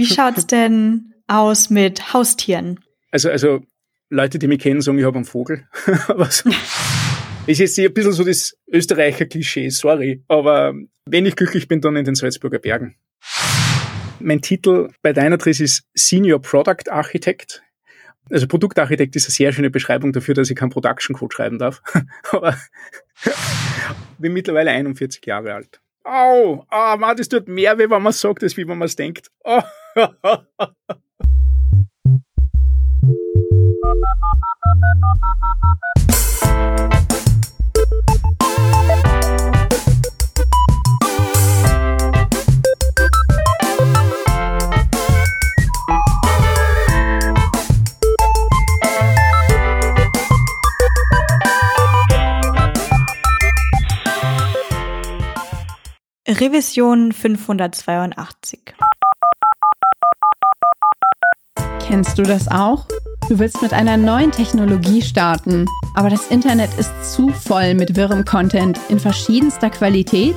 Wie schaut's denn aus mit Haustieren? Also, also Leute, die mich kennen, sagen, ich habe einen Vogel. aber so, ist jetzt ein bisschen so das Österreicher Klischee, sorry. Aber wenn ich glücklich bin, dann in den Salzburger Bergen. Mein Titel bei Dynatrace ist Senior Product Architect. Also Produktarchitekt ist eine sehr schöne Beschreibung dafür, dass ich keinen Production Code schreiben darf. Aber bin mittlerweile 41 Jahre alt. Au, oh, man, das tut mehr weh, wenn man sagt, als wie wenn man es denkt. Oh. Revision 582. Kennst du das auch? Du willst mit einer neuen Technologie starten, aber das Internet ist zu voll mit wirrem Content in verschiedenster Qualität?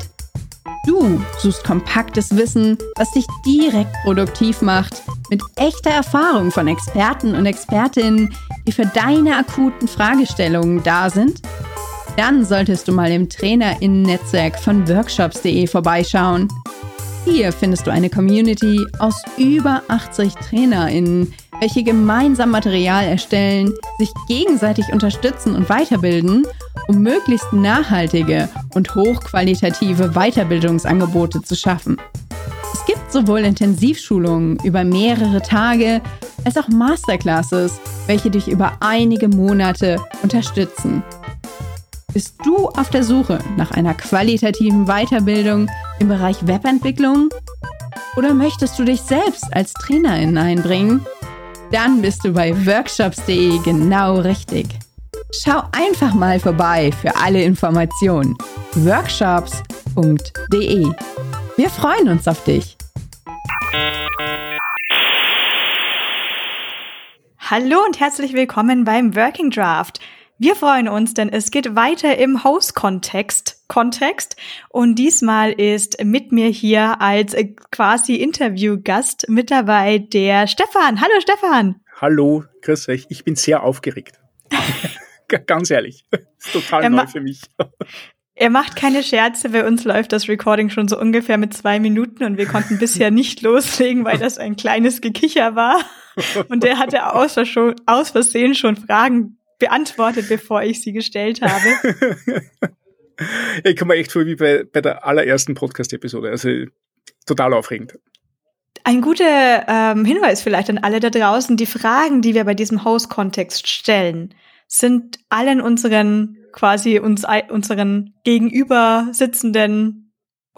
Du suchst kompaktes Wissen, das dich direkt produktiv macht, mit echter Erfahrung von Experten und Expertinnen, die für deine akuten Fragestellungen da sind? Dann solltest du mal im Trainerinnen-Netzwerk von workshops.de vorbeischauen. Hier findest du eine Community aus über 80 Trainerinnen, welche gemeinsam Material erstellen, sich gegenseitig unterstützen und weiterbilden, um möglichst nachhaltige und hochqualitative Weiterbildungsangebote zu schaffen. Es gibt sowohl Intensivschulungen über mehrere Tage als auch Masterclasses, welche dich über einige Monate unterstützen. Bist du auf der Suche nach einer qualitativen Weiterbildung im Bereich Webentwicklung? Oder möchtest du dich selbst als Trainerin einbringen? Dann bist du bei workshops.de genau richtig. Schau einfach mal vorbei für alle Informationen. workshops.de. Wir freuen uns auf dich. Hallo und herzlich willkommen beim Working Draft. Wir freuen uns, denn es geht weiter im Hauskontext. Kontext. Und diesmal ist mit mir hier als äh, quasi Interviewgast mit dabei der Stefan. Hallo Stefan. Hallo, grüß euch. Ich bin sehr aufgeregt. Ganz ehrlich. Ist total neu für mich. Er macht keine Scherze, bei uns läuft das Recording schon so ungefähr mit zwei Minuten und wir konnten bisher nicht loslegen, weil das ein kleines Gekicher war. Und der hatte aus Versehen schon Fragen beantwortet, bevor ich sie gestellt habe. ich komme mir echt vor wie bei, bei der allerersten Podcast-Episode. Also total aufregend. Ein guter ähm, Hinweis vielleicht an alle da draußen. Die Fragen, die wir bei diesem Host-Kontext stellen, sind allen unseren quasi uns, unseren gegenüber sitzenden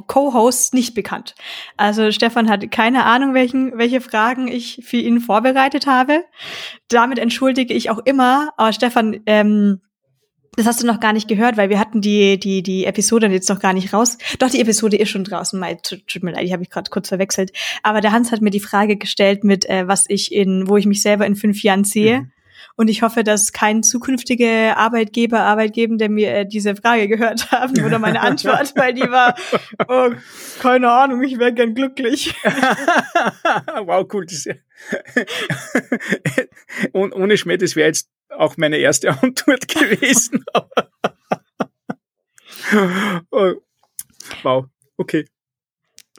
Co-Hosts nicht bekannt. Also Stefan hat keine Ahnung, welchen, welche Fragen ich für ihn vorbereitet habe. Damit entschuldige ich auch immer, aber Stefan, ähm, das hast du noch gar nicht gehört, weil wir hatten die, die, die Episode jetzt noch gar nicht raus. Doch, die Episode ist schon draußen. Mal, tut mir leid, die habe ich gerade kurz verwechselt. Aber der Hans hat mir die Frage gestellt mit, äh, was ich in, wo ich mich selber in fünf Jahren sehe. Mhm. Und ich hoffe, dass kein zukünftiger Arbeitgeber, Arbeitgeber mir äh, diese Frage gehört haben oder meine Antwort, weil die war, oh, keine Ahnung, ich wäre gern glücklich. wow, cool. Das Und ohne Schmäh, das wäre jetzt auch meine erste Antwort gewesen. oh, wow, okay.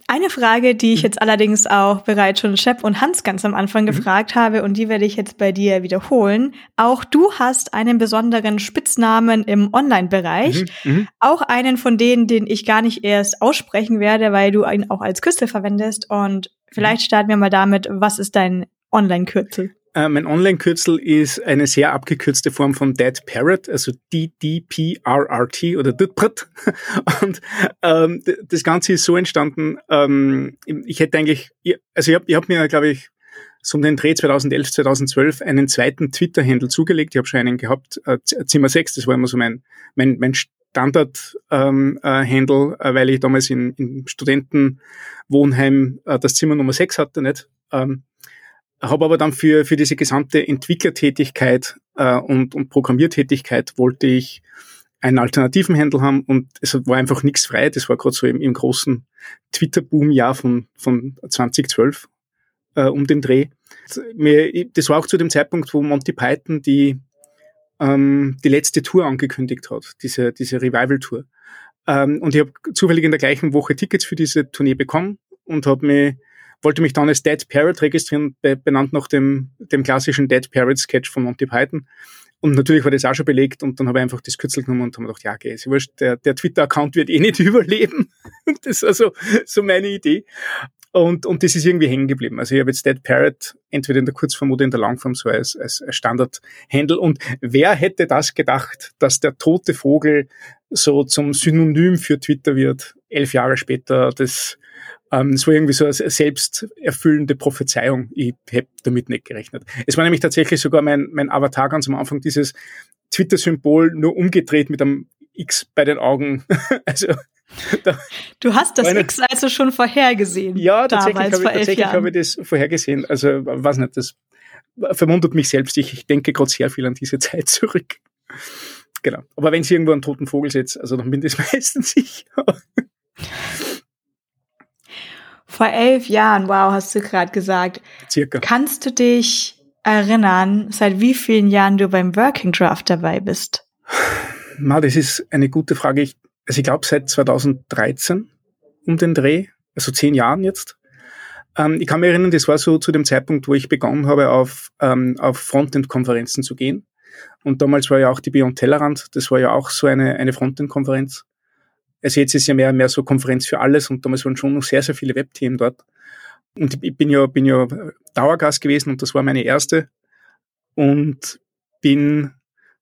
Eine Frage, die ich mhm. jetzt allerdings auch bereits schon Shep und Hans ganz am Anfang mhm. gefragt habe und die werde ich jetzt bei dir wiederholen. Auch du hast einen besonderen Spitznamen im Online-Bereich. Mhm. mhm. Auch einen von denen, den ich gar nicht erst aussprechen werde, weil du ihn auch als Kürzel verwendest. Und vielleicht mhm. starten wir mal damit, was ist dein Online-Kürzel? Äh, mein Online-Kürzel ist eine sehr abgekürzte Form von Dead Parrot, also DDPRRT oder DPRT. Und ähm, das Ganze ist so entstanden, ähm, ich hätte eigentlich, also ich habe ich hab mir, glaube ich, so um den Dreh 2011, 2012 einen zweiten Twitter-Handle zugelegt. Ich habe schon einen gehabt, äh, Zimmer 6, das war immer so mein, mein, mein Standard-Handle, ähm, äh, weil ich damals in, in Studentenwohnheim äh, das Zimmer Nummer 6 hatte, nicht? Ähm, habe aber dann für, für diese gesamte Entwicklertätigkeit äh, und, und Programmiertätigkeit wollte ich einen alternativen Handle haben und es war einfach nichts frei. Das war gerade so im, im großen Twitter-Boom-Jahr von, von 2012. äh, um den Dreh. Das war auch zu dem Zeitpunkt, wo Monty Python die, ähm, die letzte Tour angekündigt hat, diese, diese Revival-Tour. Ähm, und ich habe zufällig in der gleichen Woche Tickets für diese Tournee bekommen und habe mich wollte mich dann als Dead Parrot registrieren, benannt nach dem, dem klassischen Dead Parrot Sketch von Monty Python. Und natürlich war das auch schon belegt und dann habe ich einfach das Kürzel genommen und habe mir gedacht, ja, okay, ist wurscht, der, der Twitter-Account wird eh nicht überleben. das ist also so meine Idee. Und, und das ist irgendwie hängen geblieben. Also ich habe jetzt Dead Parrot entweder in der Kurzform oder in der Langform so als, als Standard-Handle. Und wer hätte das gedacht, dass der tote Vogel so zum Synonym für Twitter wird, elf Jahre später. Das, ähm, das war irgendwie so eine selbsterfüllende Prophezeiung. Ich hätte damit nicht gerechnet. Es war nämlich tatsächlich sogar mein, mein Avatar ganz am Anfang, dieses Twitter-Symbol nur umgedreht mit einem X bei den Augen. also da du hast das X also schon vorhergesehen. Ja, tatsächlich habe ich, tatsächlich habe ich das vorhergesehen. Also, weiß nicht, das verwundert mich selbst. Ich, ich denke gerade sehr viel an diese Zeit zurück. Genau. Aber wenn sie irgendwo einen toten Vogel setzt, also dann bin ich das meistens sicher. Vor elf Jahren, wow, hast du gerade gesagt. Circa. Kannst du dich erinnern, seit wie vielen Jahren du beim Working Draft dabei bist? Na, das ist eine gute Frage. Ich, also ich glaube seit 2013 um den Dreh, also zehn Jahren jetzt. Ähm, ich kann mich erinnern, das war so zu dem Zeitpunkt, wo ich begonnen habe, auf, ähm, auf Frontend-Konferenzen zu gehen. Und damals war ja auch die Beyond Tellerrand, das war ja auch so eine, eine Frontend-Konferenz. Also jetzt ist ja mehr, mehr so Konferenz für alles und damals waren schon noch sehr, sehr viele Webthemen dort. Und ich bin ja, bin ja Dauergast gewesen und das war meine erste. Und bin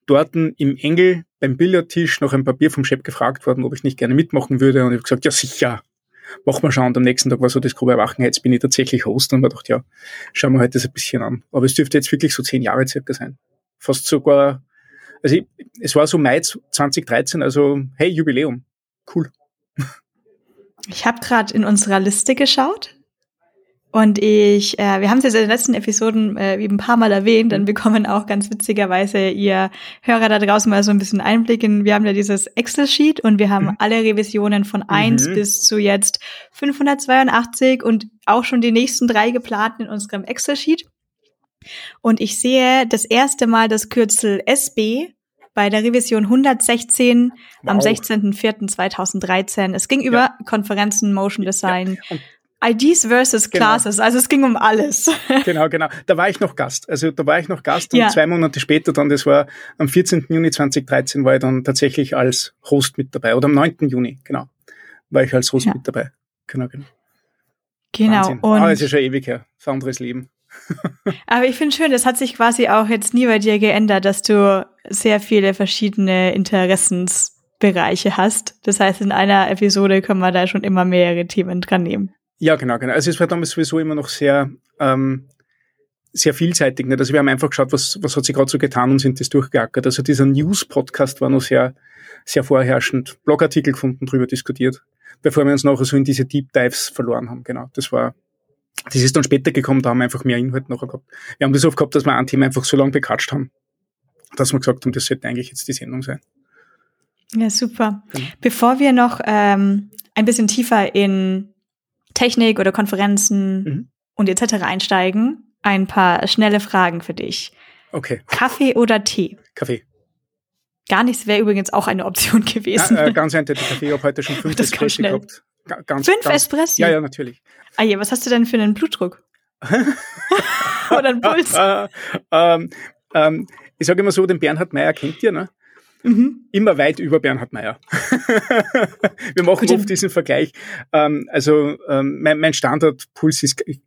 dort im Engel beim Billardtisch nach einem Papier vom Chef gefragt worden, ob ich nicht gerne mitmachen würde. Und ich habe gesagt, ja sicher, mach mal schauen. Und am nächsten Tag war so das grobe Erwachen, jetzt bin ich tatsächlich Host. Und ich gedacht, ja, schauen wir heute das ein bisschen an. Aber es dürfte jetzt wirklich so zehn Jahre circa sein. Fast sogar, also ich, es war so Mai 2013, also hey, Jubiläum. Cool. Ich habe gerade in unserer Liste geschaut und ich, äh, wir haben es jetzt in den letzten Episoden äh, ein paar Mal erwähnt, dann bekommen auch ganz witzigerweise ihr Hörer da draußen mal so ein bisschen Einblick in, wir haben ja dieses Excel-Sheet und wir haben mhm. alle Revisionen von eins mhm. bis zu jetzt 582 und auch schon die nächsten drei geplant in unserem Excel-Sheet. Und ich sehe das erste Mal das Kürzel SB bei der Revision 116 wow. am 16.04.2013. Es ging über ja. Konferenzen, Motion Design. Ja. IDs versus genau. Classes, genau. also es ging um alles. Genau, genau. Da war ich noch Gast. Also da war ich noch Gast und ja. zwei Monate später dann, das war am 14. Juni 2013, war ich dann tatsächlich als Host mit dabei. Oder am 9. Juni, genau, war ich als Host mit dabei. Genau, genau. Genau. Wahnsinn. Und Aber es ist schon ewig her. Das anderes Leben. Aber ich finde schön, das hat sich quasi auch jetzt nie bei dir geändert, dass du sehr viele verschiedene Interessensbereiche hast. Das heißt, in einer Episode können wir da schon immer mehrere Themen dran nehmen. Ja, genau, genau. Also es war damals sowieso immer noch sehr, ähm, sehr vielseitig. Nicht? Also wir haben einfach geschaut, was, was hat sich gerade so getan und sind das durchgeackert. Also dieser News-Podcast war noch sehr, sehr vorherrschend. Blogartikel gefunden, drüber diskutiert, bevor wir uns nachher so in diese Deep Dives verloren haben. Genau, das war, das ist dann später gekommen, da haben wir einfach mehr Inhalt nachher gehabt. Wir haben das oft gehabt, dass wir ein Thema einfach so lange bekatscht haben, dass wir gesagt haben, das sollte eigentlich jetzt die Sendung sein. Ja, super. Genau. Bevor wir noch ähm, ein bisschen tiefer in Technik oder Konferenzen mhm. und etc. einsteigen, ein paar schnelle Fragen für dich. Okay. Kaffee oder Tee? Kaffee. Gar nichts wäre übrigens auch eine Option gewesen. Ja, äh, ganz eindeutig Kaffee. Ich habe heute schon fünf Espresso gehabt. Ganz, fünf ganz, Espresso? Ja, ja, natürlich. Ah je, was hast du denn für einen Blutdruck? oder einen Puls? ähm, ähm, ich sage immer so, den Bernhard Meyer kennt ihr, ne? Mhm. Immer weit über Bernhard Meyer. Wir machen oft diesen Vergleich. Ähm, also ähm, mein, mein Standardpuls ist, ich,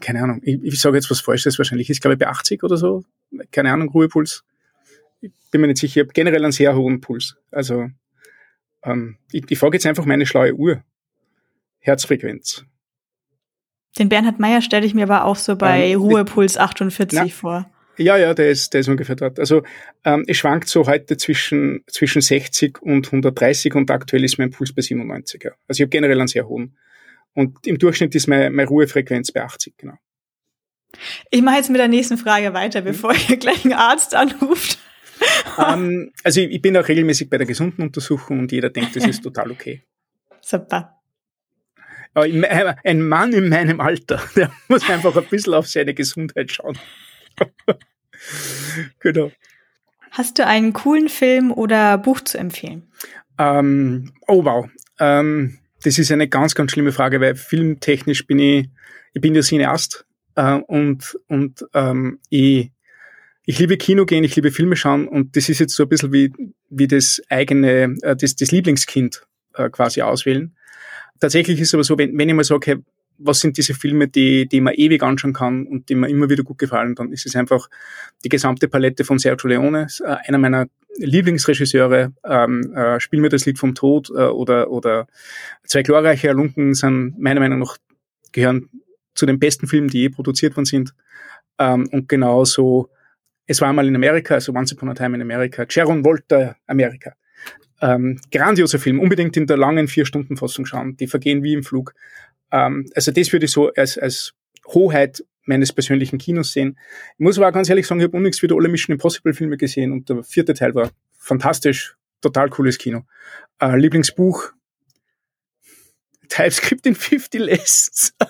keine Ahnung, ich, ich sage jetzt was Falsches wahrscheinlich, ist glaube ich bei 80 oder so. Keine Ahnung, Ruhepuls. Ich bin mir nicht sicher. Ich habe generell einen sehr hohen Puls. Also ähm, ich, ich frage jetzt einfach meine schlaue Uhr. Herzfrequenz. Den Bernhard Meyer stelle ich mir aber auch so bei ähm, Ruhepuls 48 na, vor. Ja, ja, der ist, der ist ungefähr dort. Also ähm, es schwankt so heute zwischen, zwischen 60 und 130 und aktuell ist mein Puls bei 97. Ja. Also ich habe generell einen sehr hohen. Und im Durchschnitt ist meine, meine Ruhefrequenz bei 80, genau. Ich mache jetzt mit der nächsten Frage weiter, bevor mhm. ihr gleich einen Arzt anruft. ähm, also ich, ich bin auch regelmäßig bei der gesunden Untersuchung und jeder denkt, das ist total okay. Super. Ein Mann in meinem Alter, der muss einfach ein bisschen auf seine Gesundheit schauen. genau. Hast du einen coolen Film oder Buch zu empfehlen? Ähm, oh wow. Ähm, das ist eine ganz, ganz schlimme Frage, weil filmtechnisch bin ich, ich bin ja Cineast äh, und, und ähm, ich, ich liebe Kino gehen, ich liebe Filme schauen und das ist jetzt so ein bisschen wie, wie das eigene, äh, das, das Lieblingskind äh, quasi auswählen. Tatsächlich ist es aber so, wenn, wenn ich mal sage, hey, was sind diese Filme, die, die man ewig anschauen kann und die mir immer wieder gut gefallen, dann ist es einfach die gesamte Palette von Sergio Leone, äh, einer meiner Lieblingsregisseure, ähm, äh, Spiel mir das Lied vom Tod äh, oder, oder Zwei glorreiche Erlunken sind meiner Meinung nach gehören zu den besten Filmen, die je produziert worden sind. Ähm, und genauso, es war einmal in Amerika, also Once Upon a Time in America, Sharon Volta Amerika. Ähm, grandioser Film, unbedingt in der langen Vier-Stunden-Fassung schauen, die vergehen wie im Flug. Ähm, also das würde ich so als, als Hoheit meines persönlichen Kinos sehen. Ich muss aber auch ganz ehrlich sagen, ich habe unnichts wieder alle Mission Impossible Filme gesehen und der vierte Teil war fantastisch, total cooles Kino. Äh, Lieblingsbuch, TypeScript in 50 Lessons.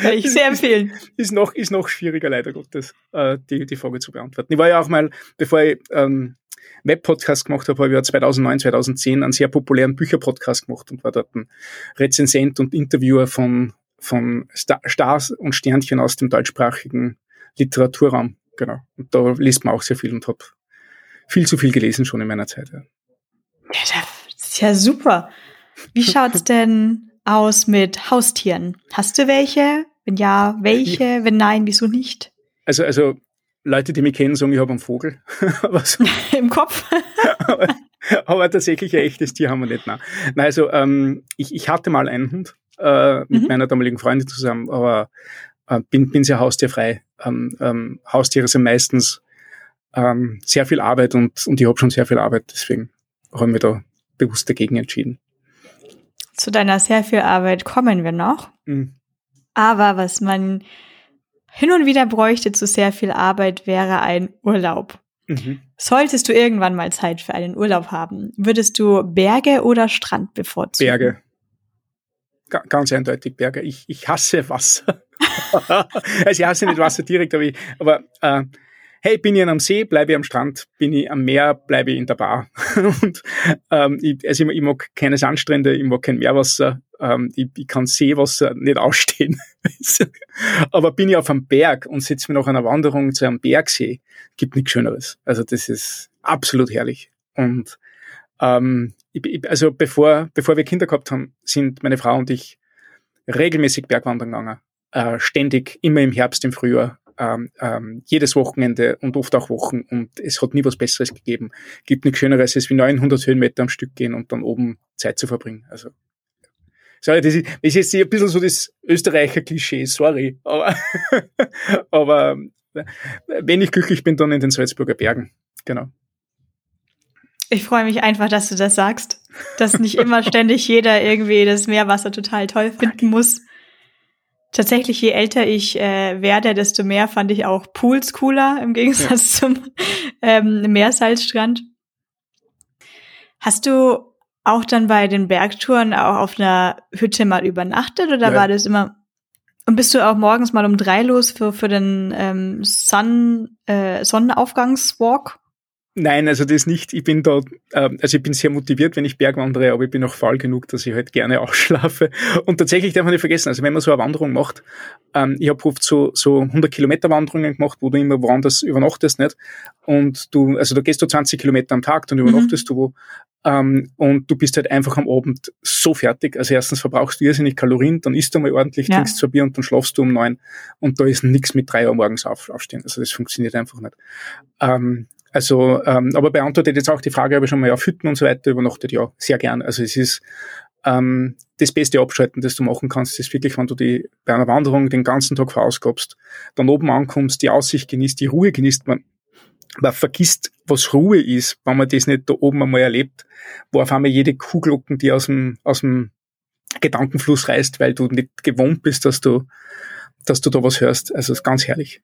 Kann ich sehr empfehlen. Ist, ist, noch, ist noch schwieriger, leider Gottes, äh, die, die Frage zu beantworten. Ich war ja auch mal, bevor ich ähm, Webpodcast gemacht habe, habe ich ja 2009, 2010 einen sehr populären Bücherpodcast gemacht und war dort ein Rezensent und Interviewer von, von Stars und Sternchen aus dem deutschsprachigen Literaturraum. Genau. Und da liest man auch sehr viel und habe viel zu viel gelesen schon in meiner Zeit. Ja. Das ist ja super. Wie schaut's denn aus mit Haustieren? Hast du welche? Wenn ja, welche? Wenn nein, wieso nicht? Also, also Leute, die mich kennen, sagen, ich habe einen Vogel. so. Im Kopf. aber, aber, tatsächlich ein echtes Tier haben wir nicht. Nein, nein also ähm, ich, ich hatte mal einen Hund äh, mit mhm. meiner damaligen Freundin zusammen, aber äh, bin, bin sehr haustierfrei. Ähm, ähm, Haustiere sind meistens ähm, sehr viel Arbeit und, und ich habe schon sehr viel Arbeit, deswegen haben wir da bewusst dagegen entschieden. Zu deiner sehr viel Arbeit kommen wir noch. Mhm. Aber was man hin und wieder bräuchte zu sehr viel Arbeit, wäre ein Urlaub. Mhm. Solltest du irgendwann mal Zeit für einen Urlaub haben, würdest du Berge oder Strand bevorzugen? Berge. G ganz eindeutig Berge. Ich, ich hasse Wasser. also ich hasse nicht Wasser direkt, aber, ich, aber äh, hey, bin ich am See, bleibe ich am Strand, bin ich am Meer, bleibe ich in der Bar. und ähm, ich, also ich, ich mag keine Sandstrände, ich mag kein Meerwasser, ähm, ich, ich kann Seewasser nicht ausstehen. Aber bin ich auf einem Berg und sitze mir nach einer Wanderung zu einem Bergsee, gibt nichts Schöneres. Also das ist absolut herrlich. Und ähm, ich, also bevor, bevor wir Kinder gehabt haben, sind meine Frau und ich regelmäßig Bergwandern gegangen. Äh, ständig, immer im Herbst, im Frühjahr ähm, ähm, jedes Wochenende und oft auch Wochen und es hat nie was Besseres gegeben. Gibt nichts Schöneres, als wie 900 Höhenmeter am Stück gehen und dann oben Zeit zu verbringen. Also Sorry, das ist, das ist jetzt ein bisschen so das Österreicher Klischee, sorry. Aber, aber wenn ich glücklich bin, dann in den Salzburger Bergen. Genau. Ich freue mich einfach, dass du das sagst. Dass nicht immer ständig jeder irgendwie das Meerwasser total toll finden muss. Tatsächlich, je älter ich äh, werde, desto mehr fand ich auch Pools cooler im Gegensatz ja. zum ähm, Meersalzstrand. Hast du auch dann bei den Bergtouren auch auf einer Hütte mal übernachtet oder ja. war das immer? Und bist du auch morgens mal um drei los für, für den ähm, Sun, äh, Sonnenaufgangswalk? Nein, also das nicht. Ich bin da, äh, also ich bin sehr motiviert, wenn ich Bergwandere, aber ich bin auch faul genug, dass ich halt gerne ausschlafe. Und tatsächlich darf man nicht vergessen, also wenn man so eine Wanderung macht, ähm, ich habe oft so, so 100 Kilometer Wanderungen gemacht, wo du immer woanders übernachtest, nicht? Und du, also da gehst du 20 Kilometer am Tag, dann mhm. übernachtest mhm. du wo. Ähm, und du bist halt einfach am Abend so fertig. Also erstens verbrauchst du irrsinnig Kalorien, dann isst du mal ordentlich, ja. trinkst zwei Bier und dann schlafst du um neun. Und da ist nichts mit drei Uhr morgens auf, aufstehen. Also das funktioniert einfach nicht. Ähm, also, ähm, aber beantwortet jetzt auch die Frage, habe ich schon mal auf Hütten und so weiter übernachtet, ja, sehr gern. Also es ist ähm, das beste Abschalten, das du machen kannst, ist wirklich, wenn du die bei einer Wanderung den ganzen Tag verausgabst, dann oben ankommst, die Aussicht genießt, die Ruhe genießt. Man, man vergisst, was Ruhe ist, wenn man das nicht da oben einmal erlebt, wo auf einmal jede Kuhglocken die aus dem, aus dem Gedankenfluss reißt, weil du nicht gewohnt bist, dass du, dass du da was hörst. Also es ist ganz herrlich.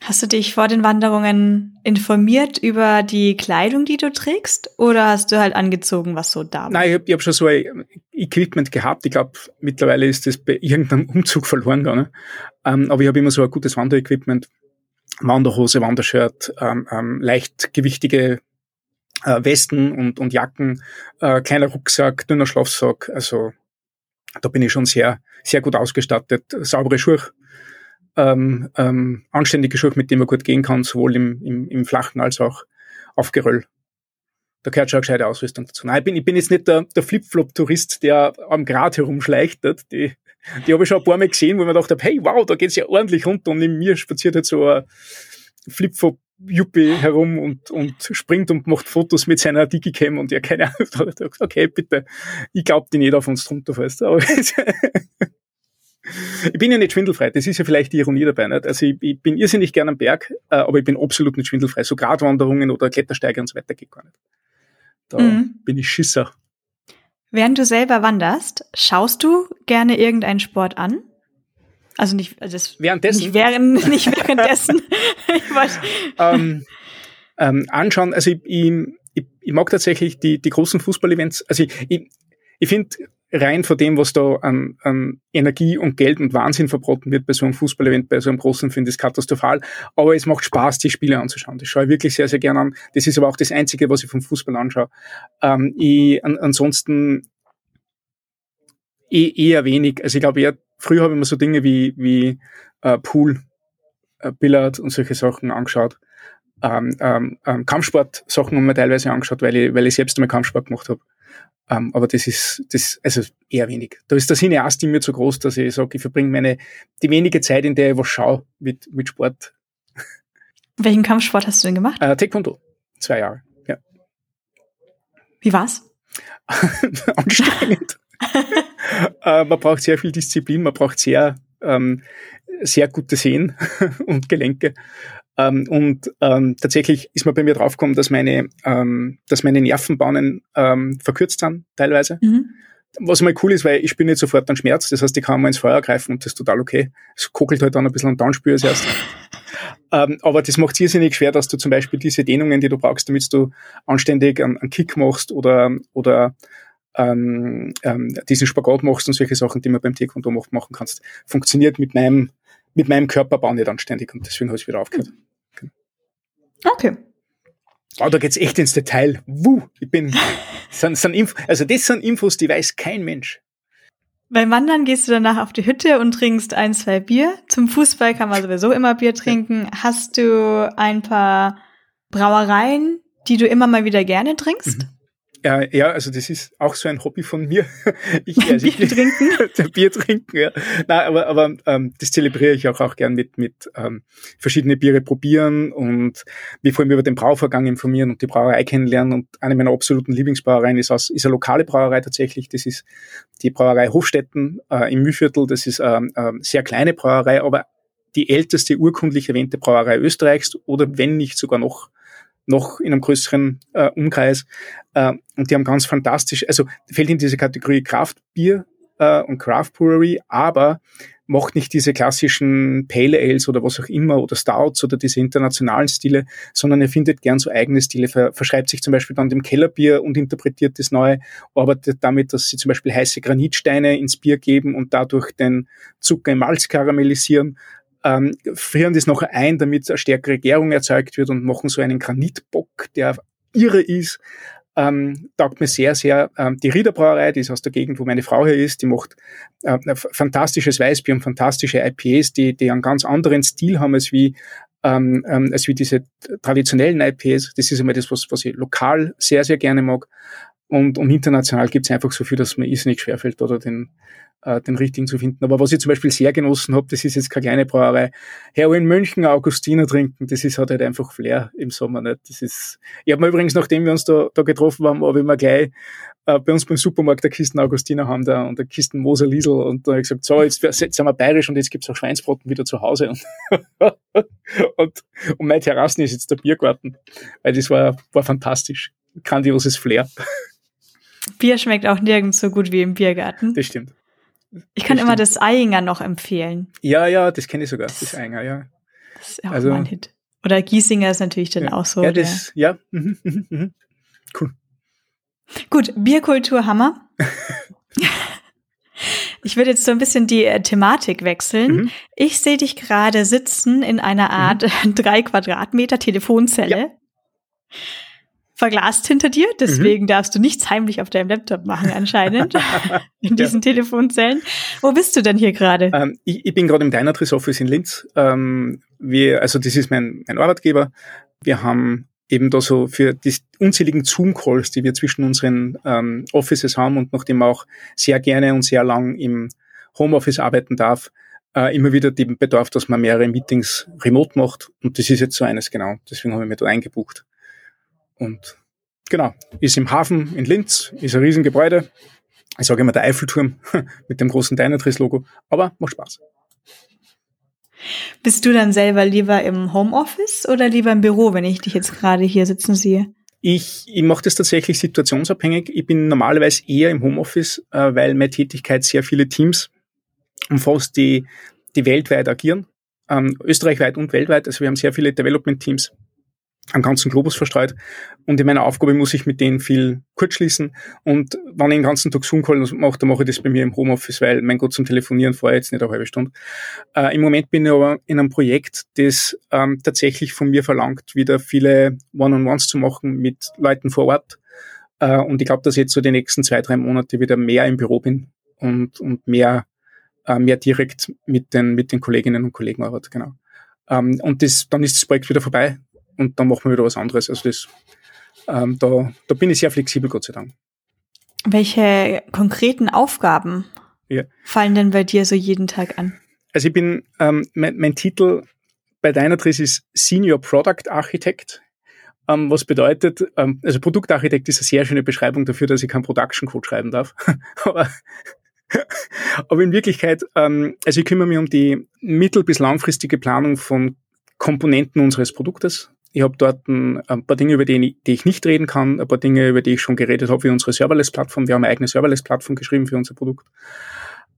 Hast du dich vor den Wanderungen informiert über die Kleidung, die du trägst? Oder hast du halt angezogen, was so da war? Nein, ich habe hab schon so ein Equipment gehabt. Ich glaube, mittlerweile ist das bei irgendeinem Umzug verloren gegangen. Ähm, aber ich habe immer so ein gutes Wanderequipment. Wanderhose, Wandershirt, ähm, ähm, leichtgewichtige äh, Westen und, und Jacken, äh, kleiner Rucksack, dünner Schlafsack. Also da bin ich schon sehr, sehr gut ausgestattet. Saubere Schuhe, ähm, ähm, anständige Schuhe, mit denen man gut gehen kann, sowohl im, im, im Flachen als auch auf Geröll. Da gehört schon eine gescheite Ausrüstung dazu. Nein, ich bin, ich bin jetzt nicht der, der Flip-Flop-Tourist, der am Grat herumschleicht. Die, die habe ich schon ein paar Mal gesehen, wo man dachte, hey, wow, da geht's ja ordentlich runter und neben mir spaziert halt so ein Flip-Flop Juppie herum und, und springt und macht Fotos mit seiner Digicam und ja, keine Ahnung. Okay, bitte. Ich glaube, die nicht auf uns drunter fällst. Ich bin ja nicht schwindelfrei. Das ist ja vielleicht die Ironie dabei. Nicht? Also ich, ich bin irrsinnig gern am Berg, äh, aber ich bin absolut nicht schwindelfrei. So Gratwanderungen oder Klettersteige und so weiter geht gar nicht. Da mhm. bin ich Schisser. Während du selber wanderst, schaust du gerne irgendeinen Sport an? Also nicht, also das, währenddessen? Nicht, während, nicht währenddessen. ähm, ähm, anschauen, also ich, ich, ich, ich mag tatsächlich die, die großen Fußballevents. Also ich, ich, ich finde rein von dem, was da an, an Energie und Geld und Wahnsinn verbraten wird bei so einem Fußballevent, bei so einem großen, finde ich es katastrophal. Aber es macht Spaß, die Spiele anzuschauen. Das schaue ich wirklich sehr, sehr gerne an. Das ist aber auch das Einzige, was ich vom Fußball anschaue. Ähm, ich, an, ansonsten eh, eher wenig. Also ich glaube eher, früher habe ich mir so Dinge wie, wie äh, Pool, äh, Billard und solche Sachen angeschaut. Ähm, ähm, ähm, Kampfsport-Sachen haben wir teilweise angeschaut, weil ich, weil ich selbst einmal Kampfsport gemacht habe. Ähm, aber das ist, das, also eher wenig. Da ist der Cineast in mir zu groß, dass ich sage, ich verbringe meine, die wenige Zeit, in der ich was schaue, mit, mit Sport. Welchen Kampfsport hast du denn gemacht? Äh, Taekwondo. Zwei Jahre, ja. Wie war's? Anstrengend. äh, man braucht sehr viel Disziplin, man braucht sehr, ähm, sehr gute Sehen und Gelenke. Ähm, und ähm, tatsächlich ist man bei mir draufgekommen, dass meine, ähm, dass meine Nervenbahnen ähm, verkürzt sind, teilweise. Mhm. Was mal cool ist, weil ich spüre nicht sofort einen Schmerz, das heißt, ich kann mal ins Feuer greifen und das ist total okay. Es kokelt halt dann ein bisschen und dann spüre ich es erst. ähm, aber das macht es irrsinnig schwer, dass du zum Beispiel diese Dehnungen, die du brauchst, damit du anständig einen, einen Kick machst oder, oder ähm, ähm, diesen Spagat machst und solche Sachen, die man beim Taekwondo macht, machen kannst, funktioniert mit meinem, mit meinem Körperbau nicht anständig und deswegen habe ich wieder aufgehört. Okay. Oh, da geht's echt ins Detail. Wuh, ich bin, sind, sind Info, also das sind Infos, die weiß kein Mensch. Beim Wandern gehst du danach auf die Hütte und trinkst ein, zwei Bier. Zum Fußball kann man sowieso immer Bier trinken. Hast du ein paar Brauereien, die du immer mal wieder gerne trinkst? Mhm. Ja, ja, also das ist auch so ein Hobby von mir. Ich, also Bier ich, trinken. Bier trinken, ja. Nein, aber, aber ähm, das zelebriere ich auch, auch gern mit, mit ähm, verschiedene Biere probieren und mich vor allem über den Brauvorgang informieren und die Brauerei kennenlernen. Und eine meiner absoluten Lieblingsbrauereien ist, aus, ist eine lokale Brauerei tatsächlich. Das ist die Brauerei Hofstetten äh, im Mühlviertel. Das ist ähm, äh, sehr kleine Brauerei, aber die älteste urkundlich erwähnte Brauerei Österreichs oder wenn nicht sogar noch noch in einem größeren äh, Umkreis. Äh, und die haben ganz fantastisch, also fällt in diese Kategorie Kraftbier äh, und Craft Brewery, aber macht nicht diese klassischen Pale Ales oder was auch immer oder Stouts oder diese internationalen Stile, sondern er findet gern so eigene Stile, ver verschreibt sich zum Beispiel dann dem Kellerbier und interpretiert das neu, arbeitet damit, dass sie zum Beispiel heiße Granitsteine ins Bier geben und dadurch den Zucker im Malz karamellisieren ähm, frieren das noch ein, damit eine stärkere Gärung erzeugt wird und machen so einen Granitbock, der irre ist. Ähm, taugt mir sehr, sehr. Ähm, die Riederbrauerei, die ist aus der Gegend, wo meine Frau hier ist, die macht äh, fantastisches Weißbier und fantastische IPAs, die, die einen ganz anderen Stil haben als wie, ähm, ähm, als wie diese traditionellen IPAs. Das ist immer das, was, was ich lokal sehr, sehr gerne mag. Und, und international gibt's einfach so viel, dass mir irrsinnig schwerfällt, oder den, äh, den richtigen zu finden. Aber was ich zum Beispiel sehr genossen habe, das ist jetzt keine kleine Brauerei. Heroin München Augustiner trinken, das ist halt, halt einfach Flair im Sommer nicht. Das ist, ich habe mir übrigens, nachdem wir uns da, da getroffen haben, habe ich mir gleich äh, bei uns beim Supermarkt der Kisten Augustiner haben da und der Kisten Moser Liesel und da habe ich gesagt, so, jetzt, jetzt sind wir bayerisch und jetzt gibt's auch Schweinsbraten wieder zu Hause. Und, und, und mein Terrassen ist jetzt der Biergarten, weil das war, war fantastisch. Grandioses Flair. Bier schmeckt auch nirgends so gut wie im Biergarten. Das stimmt. Ich kann immer das Einger noch empfehlen. Ja, ja, das kenne ich sogar, das, das Einger, ja. Das ist auch also, ein Hit. Oder Giesinger ist natürlich dann ja, auch so. Ja, das, ja. Mhm, mhm, mhm. Cool. Gut, Bierkultur Hammer. Ich würde jetzt so ein bisschen die äh, Thematik wechseln. Ich sehe dich gerade sitzen in einer Art drei Quadratmeter Telefonzelle. Ja. Verglast hinter dir, deswegen mhm. darfst du nichts heimlich auf deinem Laptop machen anscheinend in diesen ja. Telefonzellen. Wo bist du denn hier gerade? Ähm, ich, ich, bin gerade im Dynatrace Office in Linz. Ähm, wir, also das ist mein, mein Arbeitgeber. Wir haben eben da so für die unzähligen Zoom-Calls, die wir zwischen unseren ähm, Offices haben und nachdem man auch sehr gerne und sehr lang im Homeoffice arbeiten darf, äh, immer wieder den Bedarf, dass man mehrere Meetings remote macht. Und das ist jetzt so eines genau. Deswegen habe ich mir da eingebucht. Und genau, ist im Hafen in Linz, ist ein Riesengebäude. Ich sage immer der Eiffelturm mit dem großen Dynatrace-Logo, aber macht Spaß. Bist du dann selber lieber im Homeoffice oder lieber im Büro, wenn ich dich jetzt gerade hier sitzen sehe? Ich, ich mache das tatsächlich situationsabhängig. Ich bin normalerweise eher im Homeoffice, äh, weil meine Tätigkeit sehr viele Teams umfasst, die, die weltweit agieren, ähm, österreichweit und weltweit. Also wir haben sehr viele Development-Teams am ganzen Globus verstreut. Und in meiner Aufgabe muss ich mit denen viel kurzschließen. Und wenn ich den ganzen Tag Zoom-Call mache, dann mache ich das bei mir im Homeoffice, weil mein Gott, zum Telefonieren vorher jetzt nicht eine halbe Stunde. Äh, Im Moment bin ich aber in einem Projekt, das ähm, tatsächlich von mir verlangt, wieder viele One-on-Ones zu machen mit Leuten vor Ort. Äh, und ich glaube, dass ich jetzt so die nächsten zwei, drei Monate wieder mehr im Büro bin und, und mehr, äh, mehr direkt mit den, mit den Kolleginnen und Kollegen arbeite, genau. Ähm, und das, dann ist das Projekt wieder vorbei und dann machen wir wieder was anderes. Also das, ähm, da, da bin ich sehr flexibel, Gott sei Dank. Welche konkreten Aufgaben ja. fallen denn bei dir so jeden Tag an? Also ich bin, ähm, mein, mein Titel bei Dynatrace ist Senior Product Architect. Ähm, was bedeutet, ähm, also Produktarchitekt ist eine sehr schöne Beschreibung dafür, dass ich keinen Production Code schreiben darf. aber, aber in Wirklichkeit, ähm, also ich kümmere mich um die mittel- bis langfristige Planung von Komponenten unseres Produktes. Ich habe dort ein, ein, paar Dinge, über die, die, ich nicht reden kann, ein paar Dinge, über die ich schon geredet habe, wie unsere Serverless-Plattform. Wir haben eine eigene Serverless-Plattform geschrieben für unser Produkt.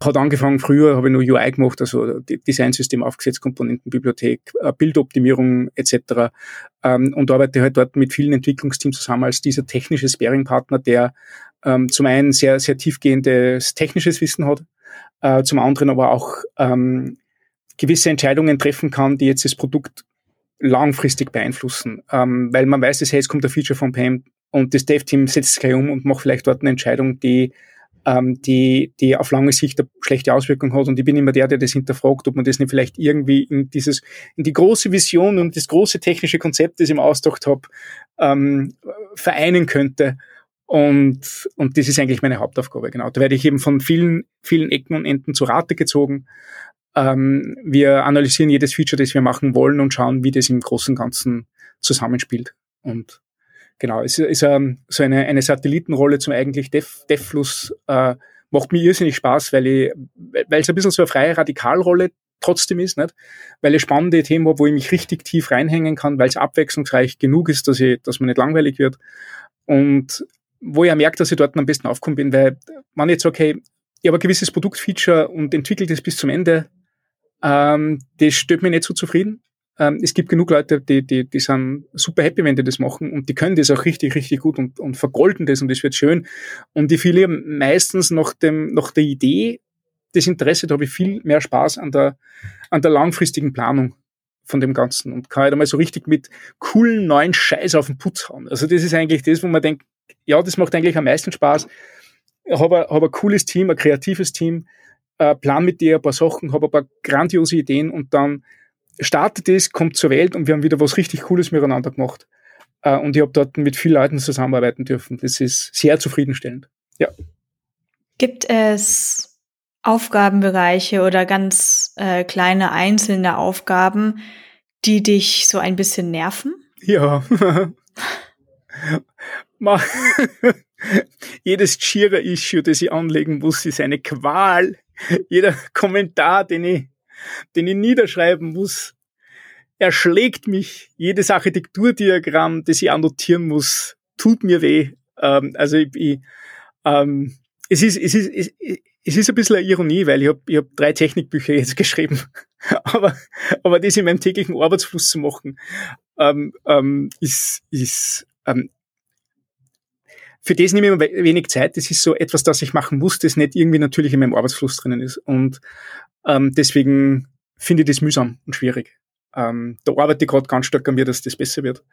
Hat angefangen, früher habe ich nur UI gemacht, also Designsystem aufgesetzt, Komponentenbibliothek, äh, Bildoptimierung etc. Ähm, und arbeite halt dort mit vielen Entwicklungsteams zusammen als dieser technische Sparing-Partner, der ähm, zum einen sehr, sehr tiefgehendes technisches Wissen hat, äh, zum anderen aber auch ähm, gewisse Entscheidungen treffen kann, die jetzt das Produkt langfristig beeinflussen, ähm, weil man weiß, dass hey, jetzt kommt ein Feature von PAM und das Dev-Team setzt es gleich um und macht vielleicht dort eine Entscheidung, die ähm, die, die auf lange Sicht eine schlechte Auswirkung hat. Und ich bin immer der, der das hinterfragt, ob man das nicht vielleicht irgendwie in dieses, in die große Vision und das große technische Konzept, das ich im Ausdacht habe, ähm, vereinen könnte. Und, und das ist eigentlich meine Hauptaufgabe, genau. Da werde ich eben von vielen, vielen Ecken und Enden zu Rate gezogen. Ähm, wir analysieren jedes Feature, das wir machen wollen und schauen, wie das im Großen und Ganzen zusammenspielt. Und genau, es ist ähm, so eine, eine Satellitenrolle zum eigentlich Dev, Devfluss äh, macht mir irrsinnig Spaß, weil ich, weil es ein bisschen so eine freie Radikalrolle trotzdem ist, nicht? Weil ich spannende Themen habe, wo ich mich richtig tief reinhängen kann, weil es abwechslungsreich genug ist, dass ich, dass man nicht langweilig wird. Und wo ich auch merke, dass ich dort am besten aufkommen bin, weil man jetzt okay, ich habe ein gewisses Produktfeature und entwickle das bis zum Ende, ähm, das stellt mich nicht so zufrieden. Ähm, es gibt genug Leute, die, die, die sind super happy, wenn die das machen und die können das auch richtig, richtig gut und, und vergolden das und das wird schön. Und die verlieren meistens nach, dem, nach der Idee das Interesse, da habe ich viel mehr Spaß an der, an der langfristigen Planung von dem Ganzen und kann halt einmal so richtig mit coolen neuen Scheiß auf den Putz hauen. Also das ist eigentlich das, wo man denkt, ja, das macht eigentlich am meisten Spaß. Ich habe, habe ein cooles Team, ein kreatives Team, äh, plan mit dir ein paar Sachen, habe ein paar grandiose Ideen und dann startet es, kommt zur Welt und wir haben wieder was richtig Cooles miteinander gemacht. Äh, und ich habe dort mit vielen Leuten zusammenarbeiten dürfen. Das ist sehr zufriedenstellend. Ja. Gibt es Aufgabenbereiche oder ganz äh, kleine einzelne Aufgaben, die dich so ein bisschen nerven? Ja. Jedes Jira-Issue, das ich anlegen muss, ist eine Qual. Jeder Kommentar, den ich, den ich niederschreiben muss, erschlägt mich. Jedes Architekturdiagramm, das ich annotieren muss, tut mir weh. Ähm, also ich, ich, ähm, es ist, es ist, es, es ist ein bisschen eine Ironie, weil ich habe ich hab drei Technikbücher jetzt geschrieben. aber, aber das in meinem täglichen Arbeitsfluss zu machen, ähm, ähm, ist, ist ähm, für das nehme ich mir wenig Zeit. Das ist so etwas, das ich machen muss, das nicht irgendwie natürlich in meinem Arbeitsfluss drinnen ist. Und ähm, deswegen finde ich das mühsam und schwierig. Ähm, da arbeite ich gerade ganz stark an mir, dass das besser wird.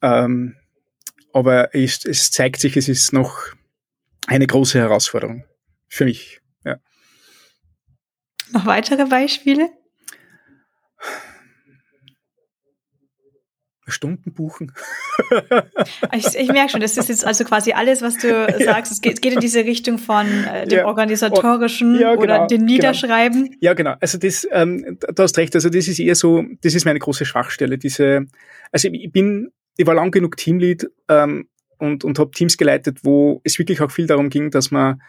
Ähm, aber es, es zeigt sich, es ist noch eine große Herausforderung für mich. Ja. Noch weitere Beispiele? Stunden buchen. ich, ich merke schon, das ist jetzt also quasi alles, was du ja. sagst. Es geht, geht, in diese Richtung von äh, dem ja. organisatorischen ja, genau, oder dem genau. Niederschreiben. Genau. Ja, genau. Also das, ähm, du hast recht. Also das ist eher so, das ist meine große Schwachstelle. Diese, also ich bin, ich war lang genug Teamlead ähm, und und habe Teams geleitet, wo es wirklich auch viel darum ging, dass man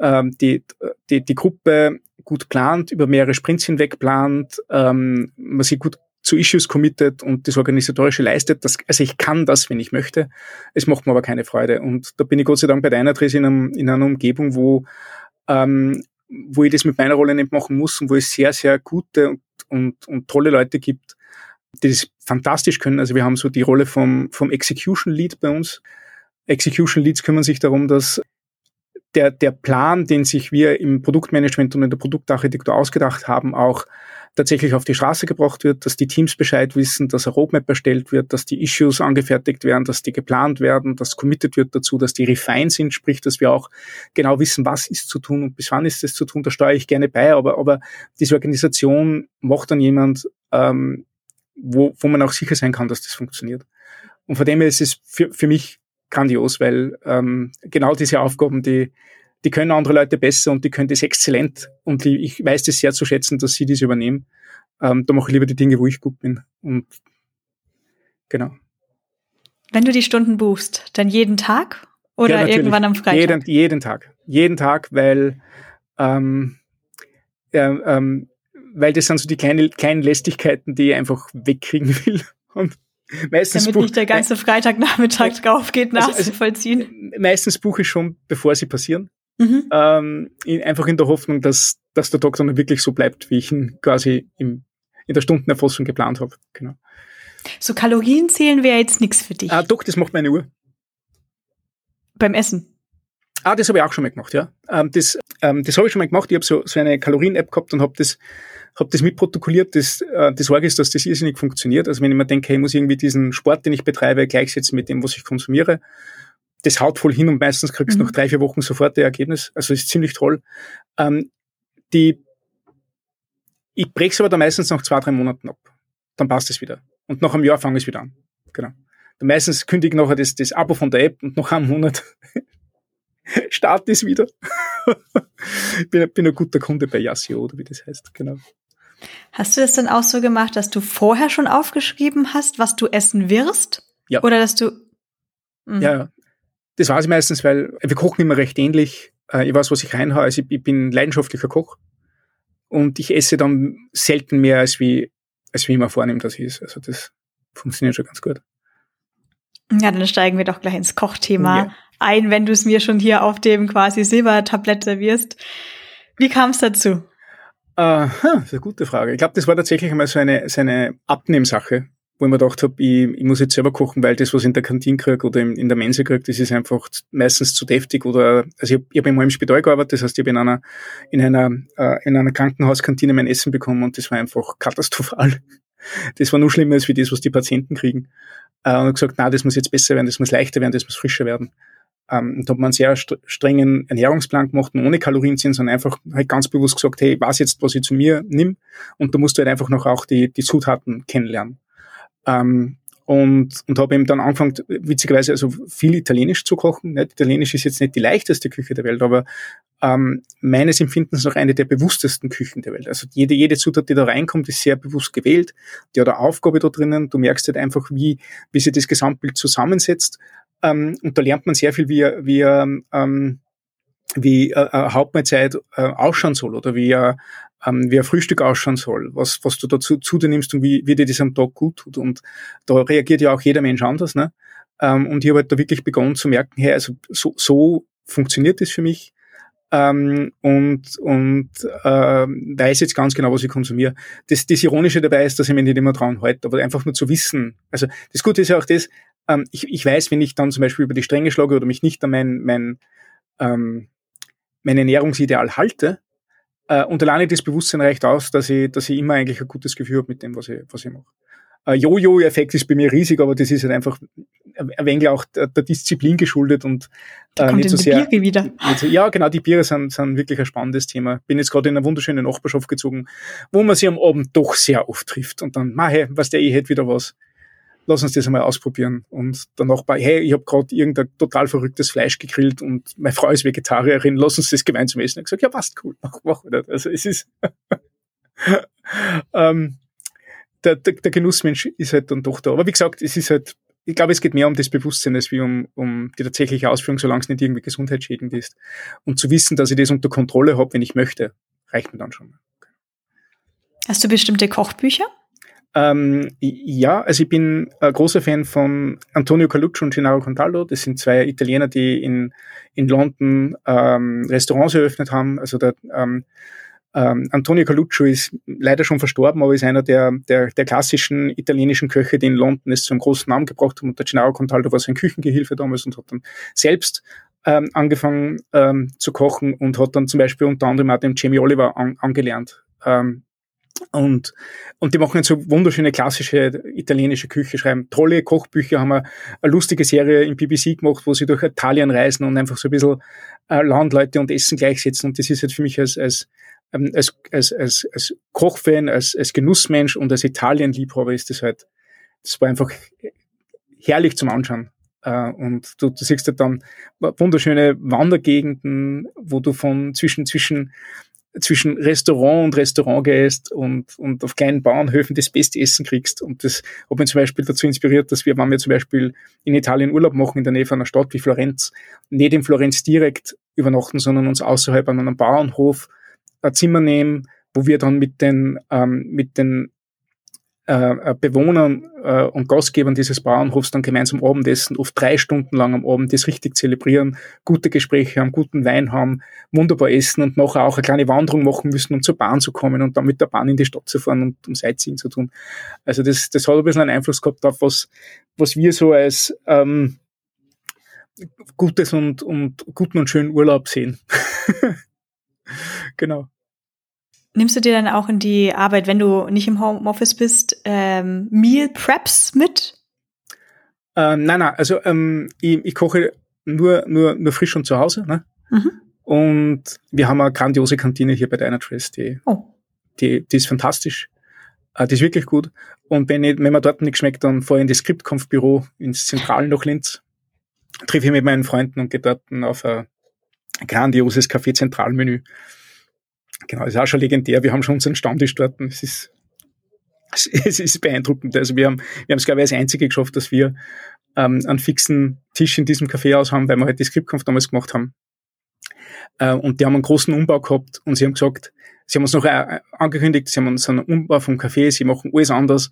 ähm, die, die die Gruppe gut plant, über mehrere Sprints hinweg plant, ähm, man sich gut zu Issues committed und das Organisatorische leistet. Das, also ich kann das, wenn ich möchte. Es macht mir aber keine Freude. Und da bin ich Gott sei Dank bei deiner Trace in, einem, in einer Umgebung, wo, ähm, wo ich das mit meiner Rolle nicht machen muss und wo es sehr, sehr gute und, und, und tolle Leute gibt, die das fantastisch können. Also wir haben so die Rolle vom, vom Execution Lead bei uns. Execution Leads kümmern sich darum, dass der, der Plan, den sich wir im Produktmanagement und in der Produktarchitektur ausgedacht haben, auch tatsächlich auf die Straße gebracht wird, dass die Teams Bescheid wissen, dass ein Roadmap erstellt wird, dass die Issues angefertigt werden, dass die geplant werden, dass committed wird dazu, dass die refined sind, sprich, dass wir auch genau wissen, was ist zu tun und bis wann ist es zu tun. Da steuere ich gerne bei, aber, aber diese Organisation macht dann jemand, ähm, wo, wo man auch sicher sein kann, dass das funktioniert. Und von dem her ist es für, für mich grandios, weil ähm, genau diese Aufgaben, die, die können andere Leute besser und die können das exzellent. Und ich weiß das sehr zu schätzen, dass sie das übernehmen. Ähm, da mache ich lieber die Dinge, wo ich gut bin. Und genau. Wenn du die Stunden buchst, dann jeden Tag oder ja, irgendwann am Freitag? Jeden, jeden Tag. Jeden Tag, weil, ähm, äh, ähm, weil das sind so die kleinen, kleinen Lästigkeiten, die ich einfach wegkriegen will. Und meistens Damit nicht der ganze Freitagnachmittag drauf geht, nachzuvollziehen. Also, also, meistens buche ich schon, bevor sie passieren. Mhm. Ähm, in, einfach in der Hoffnung, dass, dass der Tag dann wirklich so bleibt, wie ich ihn quasi im, in der Stundenerfassung geplant habe. Genau. So Kalorien zählen wäre jetzt nichts für dich. Ah, doch, das macht meine Uhr. Beim Essen. Ah, das habe ich auch schon mal gemacht, ja. Ähm, das ähm, das habe ich schon mal gemacht. Ich habe so, so eine Kalorien-App gehabt und habe das, hab das mitprotokolliert. Das, äh, die Sorge ist, dass das irrsinnig funktioniert. Also wenn ich mir denke, hey, ich muss irgendwie diesen Sport, den ich betreibe, gleichsetzen mit dem, was ich konsumiere, das haut voll hin und meistens kriegst du mhm. nach drei, vier Wochen sofort der Ergebnis. Also ist ziemlich toll. Ähm, die, ich breche es aber dann meistens nach zwei, drei Monaten ab. Dann passt es wieder. Und nach einem Jahr fange ich wieder an. Genau. Dann meistens kündige ich nachher das, das Abo von der App und nach einem Monat start es wieder. ich bin, bin ein guter Kunde bei Yassio, oder wie das heißt. Genau. Hast du das dann auch so gemacht, dass du vorher schon aufgeschrieben hast, was du essen wirst? Ja. Oder dass du. Mh. Ja, das weiß ich meistens, weil wir kochen immer recht ähnlich. Äh, ich weiß, was ich reinhaue. Also ich, bin leidenschaftlicher Koch. Und ich esse dann selten mehr, als wie, als wie ich mir vornehme, dass ich ist. Also das funktioniert schon ganz gut. Ja, dann steigen wir doch gleich ins Kochthema ja. ein, wenn du es mir schon hier auf dem quasi Silbertablett servierst. Wie kam es dazu? Aha, das ist eine gute Frage. Ich glaube, das war tatsächlich einmal so eine, so eine Abnehmsache wo ich mir gedacht habe, ich, ich muss jetzt selber kochen, weil das, was ich in der Kantine kriege oder in, in der Mensa kriege, das ist einfach meistens zu deftig oder, also ich, ich habe immer im Spital gearbeitet, das heißt, ich habe in einer, in einer, äh, in einer Krankenhauskantine mein Essen bekommen und das war einfach katastrophal. Das war nur schlimmer als wie das, was die Patienten kriegen. Äh, und gesagt, na, das muss jetzt besser werden, das muss leichter werden, das muss frischer werden. Ähm, und habe einen sehr strengen Ernährungsplan gemacht, ohne Kalorien sind, sondern einfach halt ganz bewusst gesagt, hey, ich weiß jetzt, was ich zu mir nimm und da musst du halt einfach noch auch die, die Zutaten kennenlernen. Ähm, und, und habe eben dann angefangen, witzigerweise also viel Italienisch zu kochen. Nicht? Italienisch ist jetzt nicht die leichteste Küche der Welt, aber ähm, meines Empfindens noch eine der bewusstesten Küchen der Welt. Also jede, jede Zutat, die da reinkommt, ist sehr bewusst gewählt. Die hat eine Aufgabe da drinnen. Du merkst halt einfach, wie, wie sich das Gesamtbild zusammensetzt. Ähm, und da lernt man sehr viel, wie, wie ähm, wie äh, eine Hauptmahlzeit äh, ausschauen soll oder wie, äh, ähm, wie ein Frühstück ausschauen soll, was, was du dazu zu dir nimmst und wie, wie dir das am Tag gut tut. Und da reagiert ja auch jeder Mensch anders. Ne? Ähm, und ich habe halt da wirklich begonnen zu merken, hey, also so, so funktioniert das für mich. ähm, und, und äh, weiß jetzt ganz genau, was ich konsumiere. Das, das Ironische dabei ist, dass ich mich nicht immer dran halte, aber einfach nur zu wissen. Also das Gute ist ja auch das, ähm, ich, ich weiß, wenn ich dann zum Beispiel über die Stränge schlage oder mich nicht an mein, mein, ähm, mein Ernährungsideal halte, äh, und alleine das Bewusstsein reicht aus, dass ich, dass ich immer eigentlich ein gutes Gefühl habe mit dem, was ich, was ich mache. Äh, Jojo-Effekt ist bei mir riesig, aber das ist halt einfach ein wenig auch der, der Disziplin geschuldet und äh, nicht so sehr. Biere wieder. So, ja, genau, die Biere sind, sind wirklich ein spannendes Thema. Bin jetzt gerade in eine wunderschöne Nachbarschaft gezogen, wo man sich am Abend doch sehr oft trifft und dann, mach hey, was der, ich hätte wieder was. Lass uns das einmal ausprobieren. Und der Nachbar, hey, ich habe gerade irgendein total verrücktes Fleisch gegrillt und meine Frau ist Vegetarierin, lass uns das gemeinsam essen. Ich gesagt, ja, passt cool, mach, mach wieder. Also es ist ähm, der, der, der Genussmensch ist halt dann doch da. Aber wie gesagt, es ist halt, ich glaube, es geht mehr um das Bewusstsein als wie um, um die tatsächliche Ausführung, solange es nicht irgendwie gesundheitsschädigend ist. Und zu wissen, dass ich das unter Kontrolle habe, wenn ich möchte, reicht mir dann schon. Hast du bestimmte Kochbücher? Ähm, ja, also ich bin ein großer Fan von Antonio Caluccio und Gennaro Contaldo. Das sind zwei Italiener, die in, in London ähm, Restaurants eröffnet haben. Also der ähm, ähm, Antonio Caluccio ist leider schon verstorben, aber ist einer der, der, der klassischen italienischen Köche, die in London es zum großen Namen gebracht haben. Und der Gennaro Contaldo war sein Küchengehilfe damals und hat dann selbst ähm, angefangen ähm, zu kochen und hat dann zum Beispiel unter anderem auch dem Jamie Oliver an, angelernt. Ähm, und, und die machen jetzt so wunderschöne klassische italienische Küche, schreiben tolle Kochbücher, haben eine, eine lustige Serie im BBC gemacht, wo sie durch Italien reisen und einfach so ein bisschen äh, Landleute und Essen gleichsetzen. Und das ist jetzt für mich als, als ähm, als, als, als, als Kochfan, als, als Genussmensch und als Italienliebhaber ist das halt, das war einfach herrlich zum Anschauen. Uh, und du, du siehst halt dann wunderschöne Wandergegenden, wo du von zwischen, zwischen, zwischen Restaurant und Restaurant gehst und, und auf kleinen Bauernhöfen das beste Essen kriegst. Und das hat mich zum Beispiel dazu inspiriert, dass wir, wenn wir zum Beispiel in Italien Urlaub machen, in der Nähe von einer Stadt wie Florenz, nicht in Florenz direkt übernachten, sondern uns außerhalb an einem Bauernhof ein Zimmer nehmen, wo wir dann mit den, ähm, mit den äh, Bewohnern äh, und Gastgebern dieses Bauernhofs dann gemeinsam Abendessen, oft drei Stunden lang am Abend das richtig zelebrieren, gute Gespräche haben, guten Wein haben, wunderbar essen und nachher auch eine kleine Wanderung machen müssen, um zur Bahn zu kommen und dann mit der Bahn in die Stadt zu fahren und um Sightseeing zu tun. Also das, das hat ein bisschen einen Einfluss gehabt auf was, was wir so als ähm, gutes und, und guten und schönen Urlaub sehen. genau. Nimmst du dir dann auch in die Arbeit, wenn du nicht im Homeoffice bist, ähm, Meal Preps mit? Ähm, nein, nein, also ähm, ich, ich koche nur, nur, nur frisch und zu Hause. Ne? Mhm. Und wir haben eine grandiose Kantine hier bei Dynatrace, die, oh. die, die ist fantastisch. Äh, die ist wirklich gut. Und wenn, ich, wenn mir dort nicht schmeckt, dann fahre ich in das Skriptkampfbüro ins Zentralen nach Linz, treffe ich mit meinen Freunden und gehe dort auf ein grandioses Café-Zentralmenü. Genau, ist auch schon legendär. Wir haben schon unseren Stammtisch dort. Es ist, es ist beeindruckend. Also wir haben, wir haben es, glaube ich, als einzige geschafft, dass wir ähm, einen fixen Tisch in diesem Café aus haben, weil wir halt die Skriptkampf damals gemacht haben. Äh, und die haben einen großen Umbau gehabt und sie haben gesagt, sie haben uns noch äh, angekündigt, sie haben uns einen Umbau vom Café, sie machen alles anders.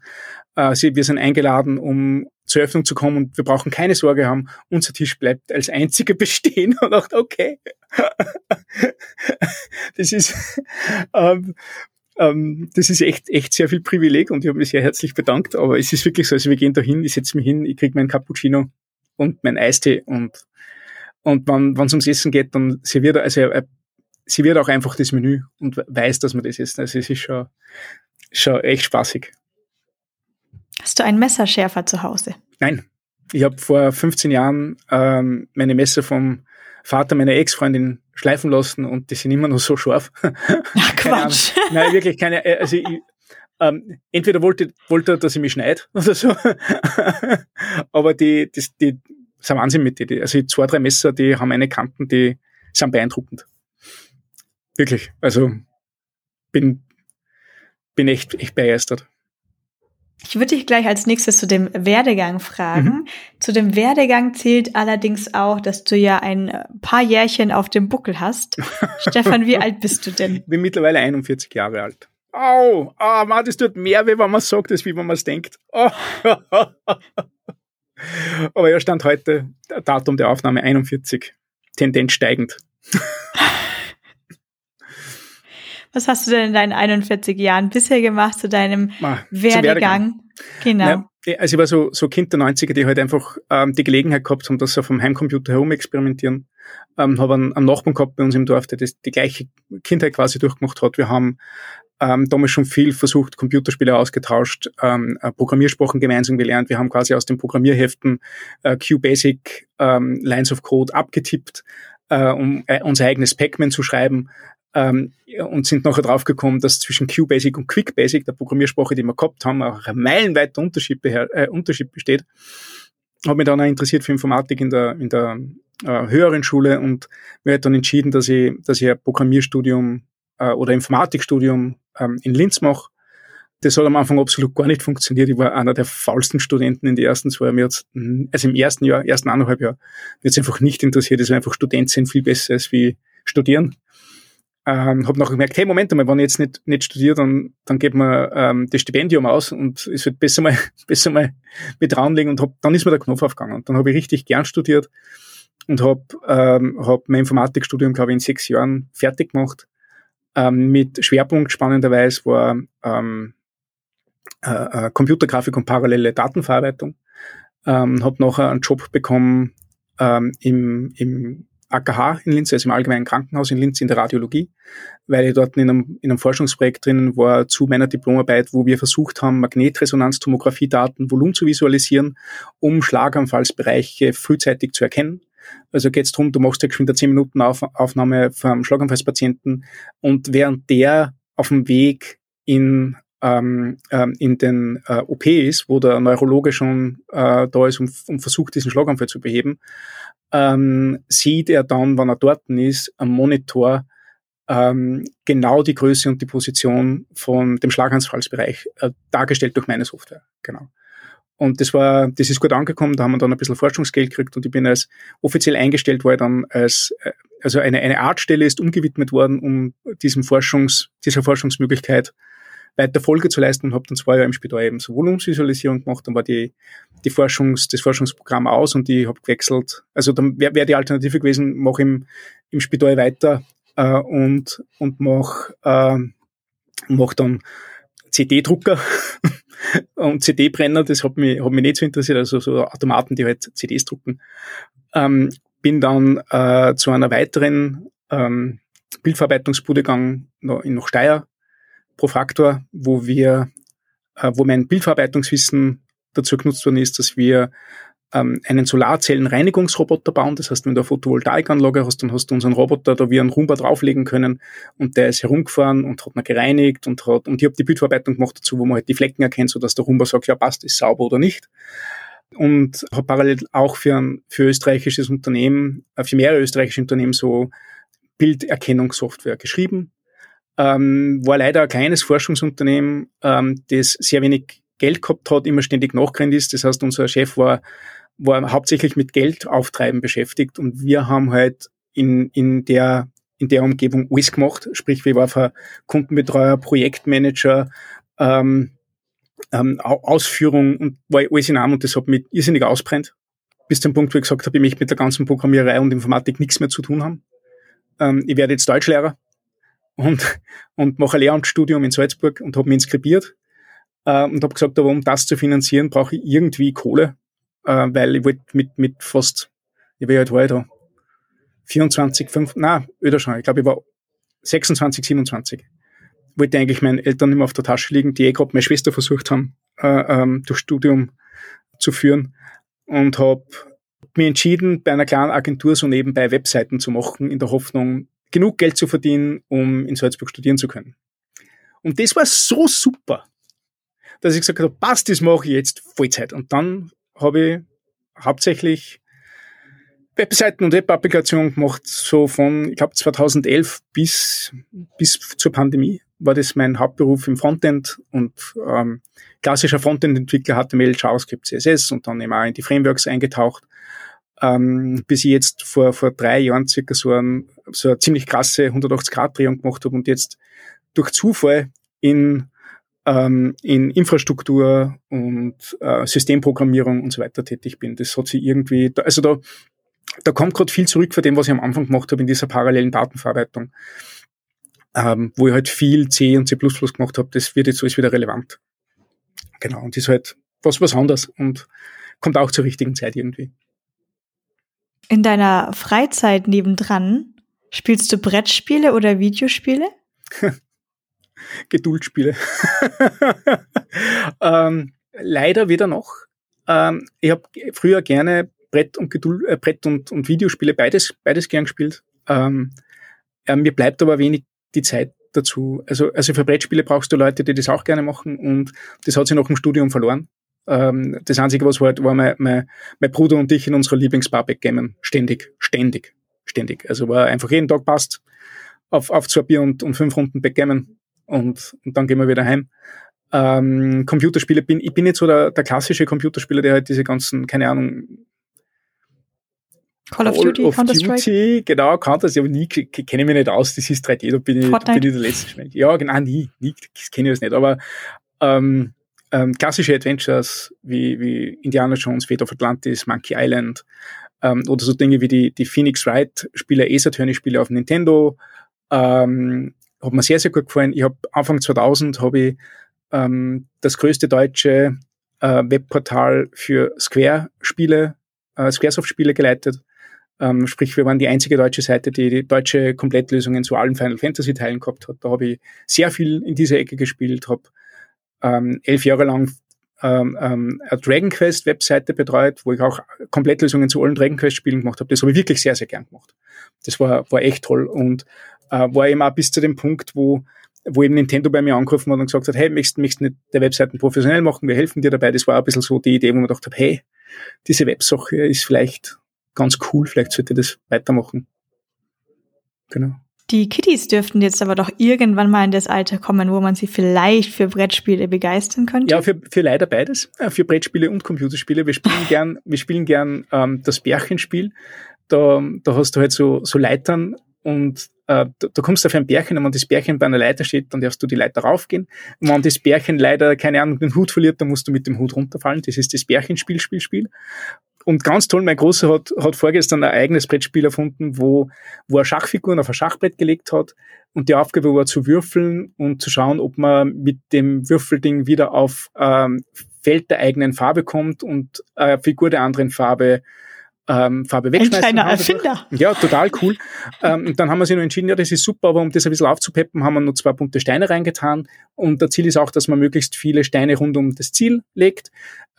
Äh, sie, wir sind eingeladen, um zur Öffnung zu kommen und wir brauchen keine Sorge haben, unser Tisch bleibt als einziger bestehen und dachte, okay. das ist, ähm, ähm, das ist echt, echt sehr viel Privileg und ich habe mich sehr herzlich bedankt, aber es ist wirklich so, also wir gehen da hin, ich setze mich hin, ich kriege meinen Cappuccino und mein Eistee und und wenn es ums Essen geht, dann serviert er, also er, er serviert auch einfach das Menü und weiß, dass man das isst. Also es ist schon, schon echt spaßig. Hast du einen Messerschärfer zu Hause? Nein. Ich habe vor 15 Jahren ähm, meine Messer vom Vater meiner Ex-Freundin schleifen lassen und die sind immer noch so scharf. Ach, Quatsch. Nein, wirklich keine. Äh, also ich, ähm, entweder wollte, wollte er, dass ich mich schneide oder so. Aber die, die, das ist ein Wahnsinn mit denen. Also zwei, drei Messer, die haben eine Kanten, die sind beeindruckend. Wirklich. Also bin, bin echt, echt begeistert. Ich würde dich gleich als nächstes zu dem Werdegang fragen. Mhm. Zu dem Werdegang zählt allerdings auch, dass du ja ein paar Jährchen auf dem Buckel hast. Stefan, wie alt bist du denn? Ich bin mittlerweile 41 Jahre alt. Au, oh, man, das tut mehr weh, wenn man sagt, als wie wenn man es denkt. Oh. Aber ja, stand heute, Datum der Aufnahme 41, Tendenz steigend. Was hast du denn in deinen 41 Jahren bisher gemacht zu deinem ah, Werdegang? Werdegang? Genau. Ja, also ich war so, so Kind der 90er, die halt einfach ähm, die Gelegenheit gehabt haben, dass sie vom Heimcomputer herum experimentieren. Ähm, habe einen, einen Nachbarn gehabt bei uns im Dorf, der das, die gleiche Kindheit quasi durchgemacht hat. Wir haben ähm, damals schon viel versucht, Computerspiele ausgetauscht, ähm, äh, Programmiersprachen gemeinsam gelernt. Wir haben quasi aus den Programmierheften äh, QBasic ähm, Lines of Code abgetippt, äh, um äh, unser eigenes Pac-Man zu schreiben ähm, und sind nachher draufgekommen, dass zwischen QBasic und QuickBasic, der Programmiersprache, die wir gehabt haben, auch ein meilenweiter Unterschied, äh, Unterschied besteht. Habe mich dann auch interessiert für Informatik in der, in der äh, höheren Schule und mir hat dann entschieden, dass ich, dass ich ein Programmierstudium äh, oder Informatikstudium ähm, in Linz mache. Das hat am Anfang absolut gar nicht funktioniert. Ich war einer der faulsten Studenten in den ersten zwei Jahren. Also im ersten Jahr, ersten anderthalb Jahr, mir hat's einfach nicht interessiert. Es war einfach Student sind viel besser als wie studieren. Ähm, habe noch gemerkt, hey, Moment einmal, wenn ich jetzt nicht, nicht studiere, dann, dann geht man ähm, das Stipendium aus und es wird besser mal, besser mal mit ranlegen und hab, dann ist mir der Knopf aufgegangen. Und dann habe ich richtig gern studiert und habe ähm, hab mein Informatikstudium, glaube ich, in sechs Jahren fertig gemacht. Ähm, mit Schwerpunkt spannenderweise war ähm, äh, äh, Computergrafik und parallele Datenverarbeitung. Ähm, habe nachher einen Job bekommen ähm, im, im AKH in Linz, also im Allgemeinen Krankenhaus in Linz in der Radiologie, weil ich dort in einem, in einem Forschungsprojekt drin war zu meiner Diplomarbeit, wo wir versucht haben, Magnetresonanztomographie-Daten, Volumen zu visualisieren, um Schlaganfallsbereiche frühzeitig zu erkennen. Also geht es darum, du machst ja geschwind eine 10 Minuten Auf Aufnahme vom Schlaganfallspatienten und während der auf dem Weg in ähm, ähm, in den äh, OP ist, wo der Neurologe schon äh, da ist und, und versucht, diesen Schlaganfall zu beheben, ähm, sieht er dann, wenn er dort ist, am Monitor ähm, genau die Größe und die Position von dem Schlaganfallsbereich äh, dargestellt durch meine Software. Genau. Und das war, das ist gut angekommen, da haben wir dann ein bisschen Forschungsgeld gekriegt und ich bin als offiziell eingestellt worden dann als, äh, also eine, eine Artstelle ist umgewidmet worden, um diesem Forschungs, dieser Forschungsmöglichkeit weiter Folge zu leisten und habe dann zwei Jahre im Spital eben so Volumensvisualisierung gemacht, dann war die, die Forschungs, das Forschungsprogramm aus und ich habe gewechselt. Also dann wäre wär die Alternative gewesen, mache im, im Spital weiter äh, und, und mach, äh, mach dann CD-Drucker und CD-Brenner, das hat mich, hat mich nicht so interessiert, also so Automaten, die halt CDs drucken. Ähm, bin dann äh, zu einer weiteren ähm, Bildverarbeitungsbude gegangen, in noch Steyr, Profaktor, wo wir, äh, wo mein Bildverarbeitungswissen dazu genutzt worden ist, dass wir ähm, einen Solarzellenreinigungsroboter bauen. Das heißt, wenn du eine Photovoltaikanlage hast, dann hast du unseren Roboter da wie einen Rumba drauflegen können und der ist herumgefahren und hat ihn gereinigt und hat, und ich habe die Bildverarbeitung gemacht dazu, wo man halt die Flecken erkennt, sodass der Rumba sagt, ja passt, ist sauber oder nicht. Und habe parallel auch für ein für österreichisches Unternehmen, äh, für mehrere österreichische Unternehmen so Bilderkennungssoftware geschrieben. Ähm, war leider ein kleines Forschungsunternehmen, ähm, das sehr wenig Geld gehabt hat, immer ständig nachgerannt ist. Das heißt, unser Chef war, war hauptsächlich mit Geld auftreiben beschäftigt und wir haben halt in, in der in der Umgebung alles gemacht. Sprich, wir waren für Kundenbetreuer, Projektmanager, ähm, ähm, Ausführung und war alles in einem und das hat mich irrsinnig ausbrennt. Bis zum Punkt, wo ich gesagt habe, ich möchte mit der ganzen Programmiererei und Informatik nichts mehr zu tun haben. Ähm, ich werde jetzt Deutschlehrer und, und mache ein Lehramtsstudium in Salzburg und habe mich inskribiert äh, und habe gesagt, aber um das zu finanzieren, brauche ich irgendwie Kohle, äh, weil ich wollte mit, mit fast, ich war halt da, 24, 5, na, öder schon, ich glaube, ich war 26, 27. Wollte eigentlich meinen Eltern immer auf der Tasche liegen, die eh gerade meine Schwester versucht haben, äh, ähm, durch Studium zu führen und habe mir entschieden, bei einer kleinen Agentur so nebenbei Webseiten zu machen, in der Hoffnung, genug Geld zu verdienen, um in Salzburg studieren zu können. Und das war so super, dass ich gesagt habe, passt, das mache ich jetzt Vollzeit. Und dann habe ich hauptsächlich Webseiten und Web-Applikationen gemacht, so von, ich glaube, 2011 bis, bis zur Pandemie war das mein Hauptberuf im Frontend und ähm, klassischer Frontend-Entwickler, HTML, JavaScript, CSS und dann eben auch in die Frameworks eingetaucht, ähm, bis ich jetzt vor, vor drei Jahren circa so, ein, so eine ziemlich krasse 180-Grad-Drehung gemacht habe und jetzt durch Zufall in ähm, in Infrastruktur und äh, Systemprogrammierung und so weiter tätig bin. Das hat sich irgendwie, also da, da kommt gerade viel zurück von dem, was ich am Anfang gemacht habe in dieser parallelen Datenverarbeitung. ähm, wo ich halt viel C und C++ gemacht habe, das wird jetzt alles wieder relevant. Genau, und ist halt was was anderes und kommt auch zur richtigen Zeit irgendwie. In deiner Freizeit nebendran spielst du Brettspiele oder Videospiele? Geduldspiele. ähm, leider weder noch. Ähm, ich habe früher gerne Brett und Geduld, äh, Brett und, und Videospiele beides beides gern gespielt. Ähm, äh, mir bleibt aber wenig die Zeit dazu. Also, also für Brettspiele brauchst du Leute, die das auch gerne machen und das hat sich nach dem Studium verloren. Ähm, das Einzige, was war, war mein, mein, mein Bruder und ich in unserer Lieblingsbar backgammon. Ständig, ständig, ständig. Also war einfach jeden Tag passt auf, auf zwei Bier und, und fünf Runden Backgammon und, und dann gehen wir wieder heim. Ähm, Computerspiele bin, ich bin nicht so der, der klassische Computerspieler, der halt diese ganzen, keine Ahnung, Call of Duty, Counter-Strike? Genau, Counter, aber nie, kenne ich mich nicht aus, das ist 3D, da bin ich, da bin ich der letzte Schmeck. Ja, genau, nie, nie, das kenne ich das nicht, aber, ähm, ähm, klassische Adventures wie, wie Indiana Jones, Fate of Atlantis, Monkey Island, ähm, oder so Dinge wie die, die Phoenix Wright Spiele, Ace Attorney Spiele auf Nintendo, ähm, hat mir sehr, sehr gut gefallen. Ich habe Anfang 2000 habe ich ähm, das größte deutsche äh, Webportal für Square-Spiele, äh, Squaresoft-Spiele geleitet. Ähm, sprich, wir waren die einzige deutsche Seite, die die deutsche Komplettlösungen zu allen Final Fantasy Teilen gehabt hat. Da habe ich sehr viel in dieser Ecke gespielt, habe ähm, elf Jahre lang ähm, ähm, eine Dragon Quest Webseite betreut, wo ich auch Komplettlösungen zu allen Dragon Quest Spielen gemacht habe. Das habe ich wirklich sehr, sehr gern gemacht. Das war, war echt toll und äh, war eben auch bis zu dem Punkt, wo wo eben Nintendo bei mir angerufen hat und gesagt hat, hey, möchtest, möchtest nicht der Webseiten professionell machen, wir helfen dir dabei. Das war ein bisschen so die Idee, wo man gedacht hat, hey, diese Websache ist vielleicht ganz cool, vielleicht sollte ich das weitermachen. Genau. Die Kitties dürften jetzt aber doch irgendwann mal in das Alter kommen, wo man sie vielleicht für Brettspiele begeistern könnte. Ja, für, für leider beides. Äh, für Brettspiele und Computerspiele. Wir spielen gern, wir spielen gern ähm, das Bärchenspiel. Da, da hast du halt so, so Leitern und äh, da, da kommst du auf ein Bärchen und wenn das Bärchen bei einer Leiter steht, dann darfst du die Leiter raufgehen. Und wenn das Bärchen leider, keine Ahnung, den Hut verliert, dann musst du mit dem Hut runterfallen. Das ist das Bärchenspiel, Spiel, Spiel. Und ganz toll, mein Großer hat, hat vorgestern ein eigenes Brettspiel erfunden, wo, wo er Schachfiguren auf ein Schachbrett gelegt hat und die Aufgabe war zu würfeln und zu schauen, ob man mit dem Würfelding wieder auf ähm, Feld der eigenen Farbe kommt und äh, Figur der anderen Farbe ähm, Farbe wegschmeißen. Ein kleiner Erfinder. Ja, total cool. ähm, und dann haben wir sich noch entschieden, ja, das ist super, aber um das ein bisschen aufzupeppen, haben wir noch zwei bunte Steine reingetan. Und der Ziel ist auch, dass man möglichst viele Steine rund um das Ziel legt.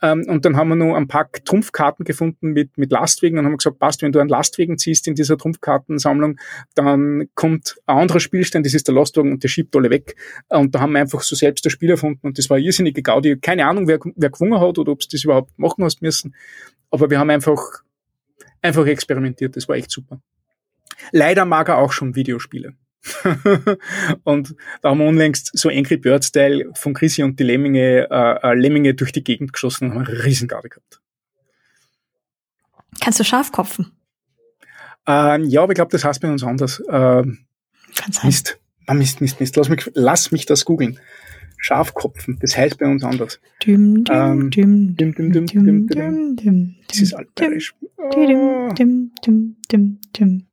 Ähm, und dann haben wir noch ein paar Trumpfkarten gefunden mit, mit Lastwegen und haben gesagt, passt, wenn du einen Lastwegen ziehst in dieser Trumpfkartensammlung, dann kommt ein anderer Spielstein, das ist der Lastwagen und der schiebt alle weg. Und da haben wir einfach so selbst das Spiel erfunden und das war irrsinnige Gaudi. Keine Ahnung, wer, wer gewonnen hat oder ob es das überhaupt machen hast müssen. Aber wir haben einfach einfach experimentiert. Das war echt super. Leider mag er auch schon Videospiele. Und da haben wir unlängst so Angry Bird Style von Chrissy und die Lemminge, äh, äh, Lemminge durch die Gegend geschossen und haben eine Riesengarde gehabt. Kannst du Schafkopfen? Ähm, ja, aber ich glaube, das heißt bei uns anders. Ähm, Kann sein. Mist. Ah, Mist, Mist, Mist. Lass mich, lass mich das googeln. Schafkopfen, das heißt bei uns anders. Düm, düm, ähm, düm, düm, düm, düm, düm, düm, düm, Das ist altbayerisch. Düm, düm, düm, düm, düm.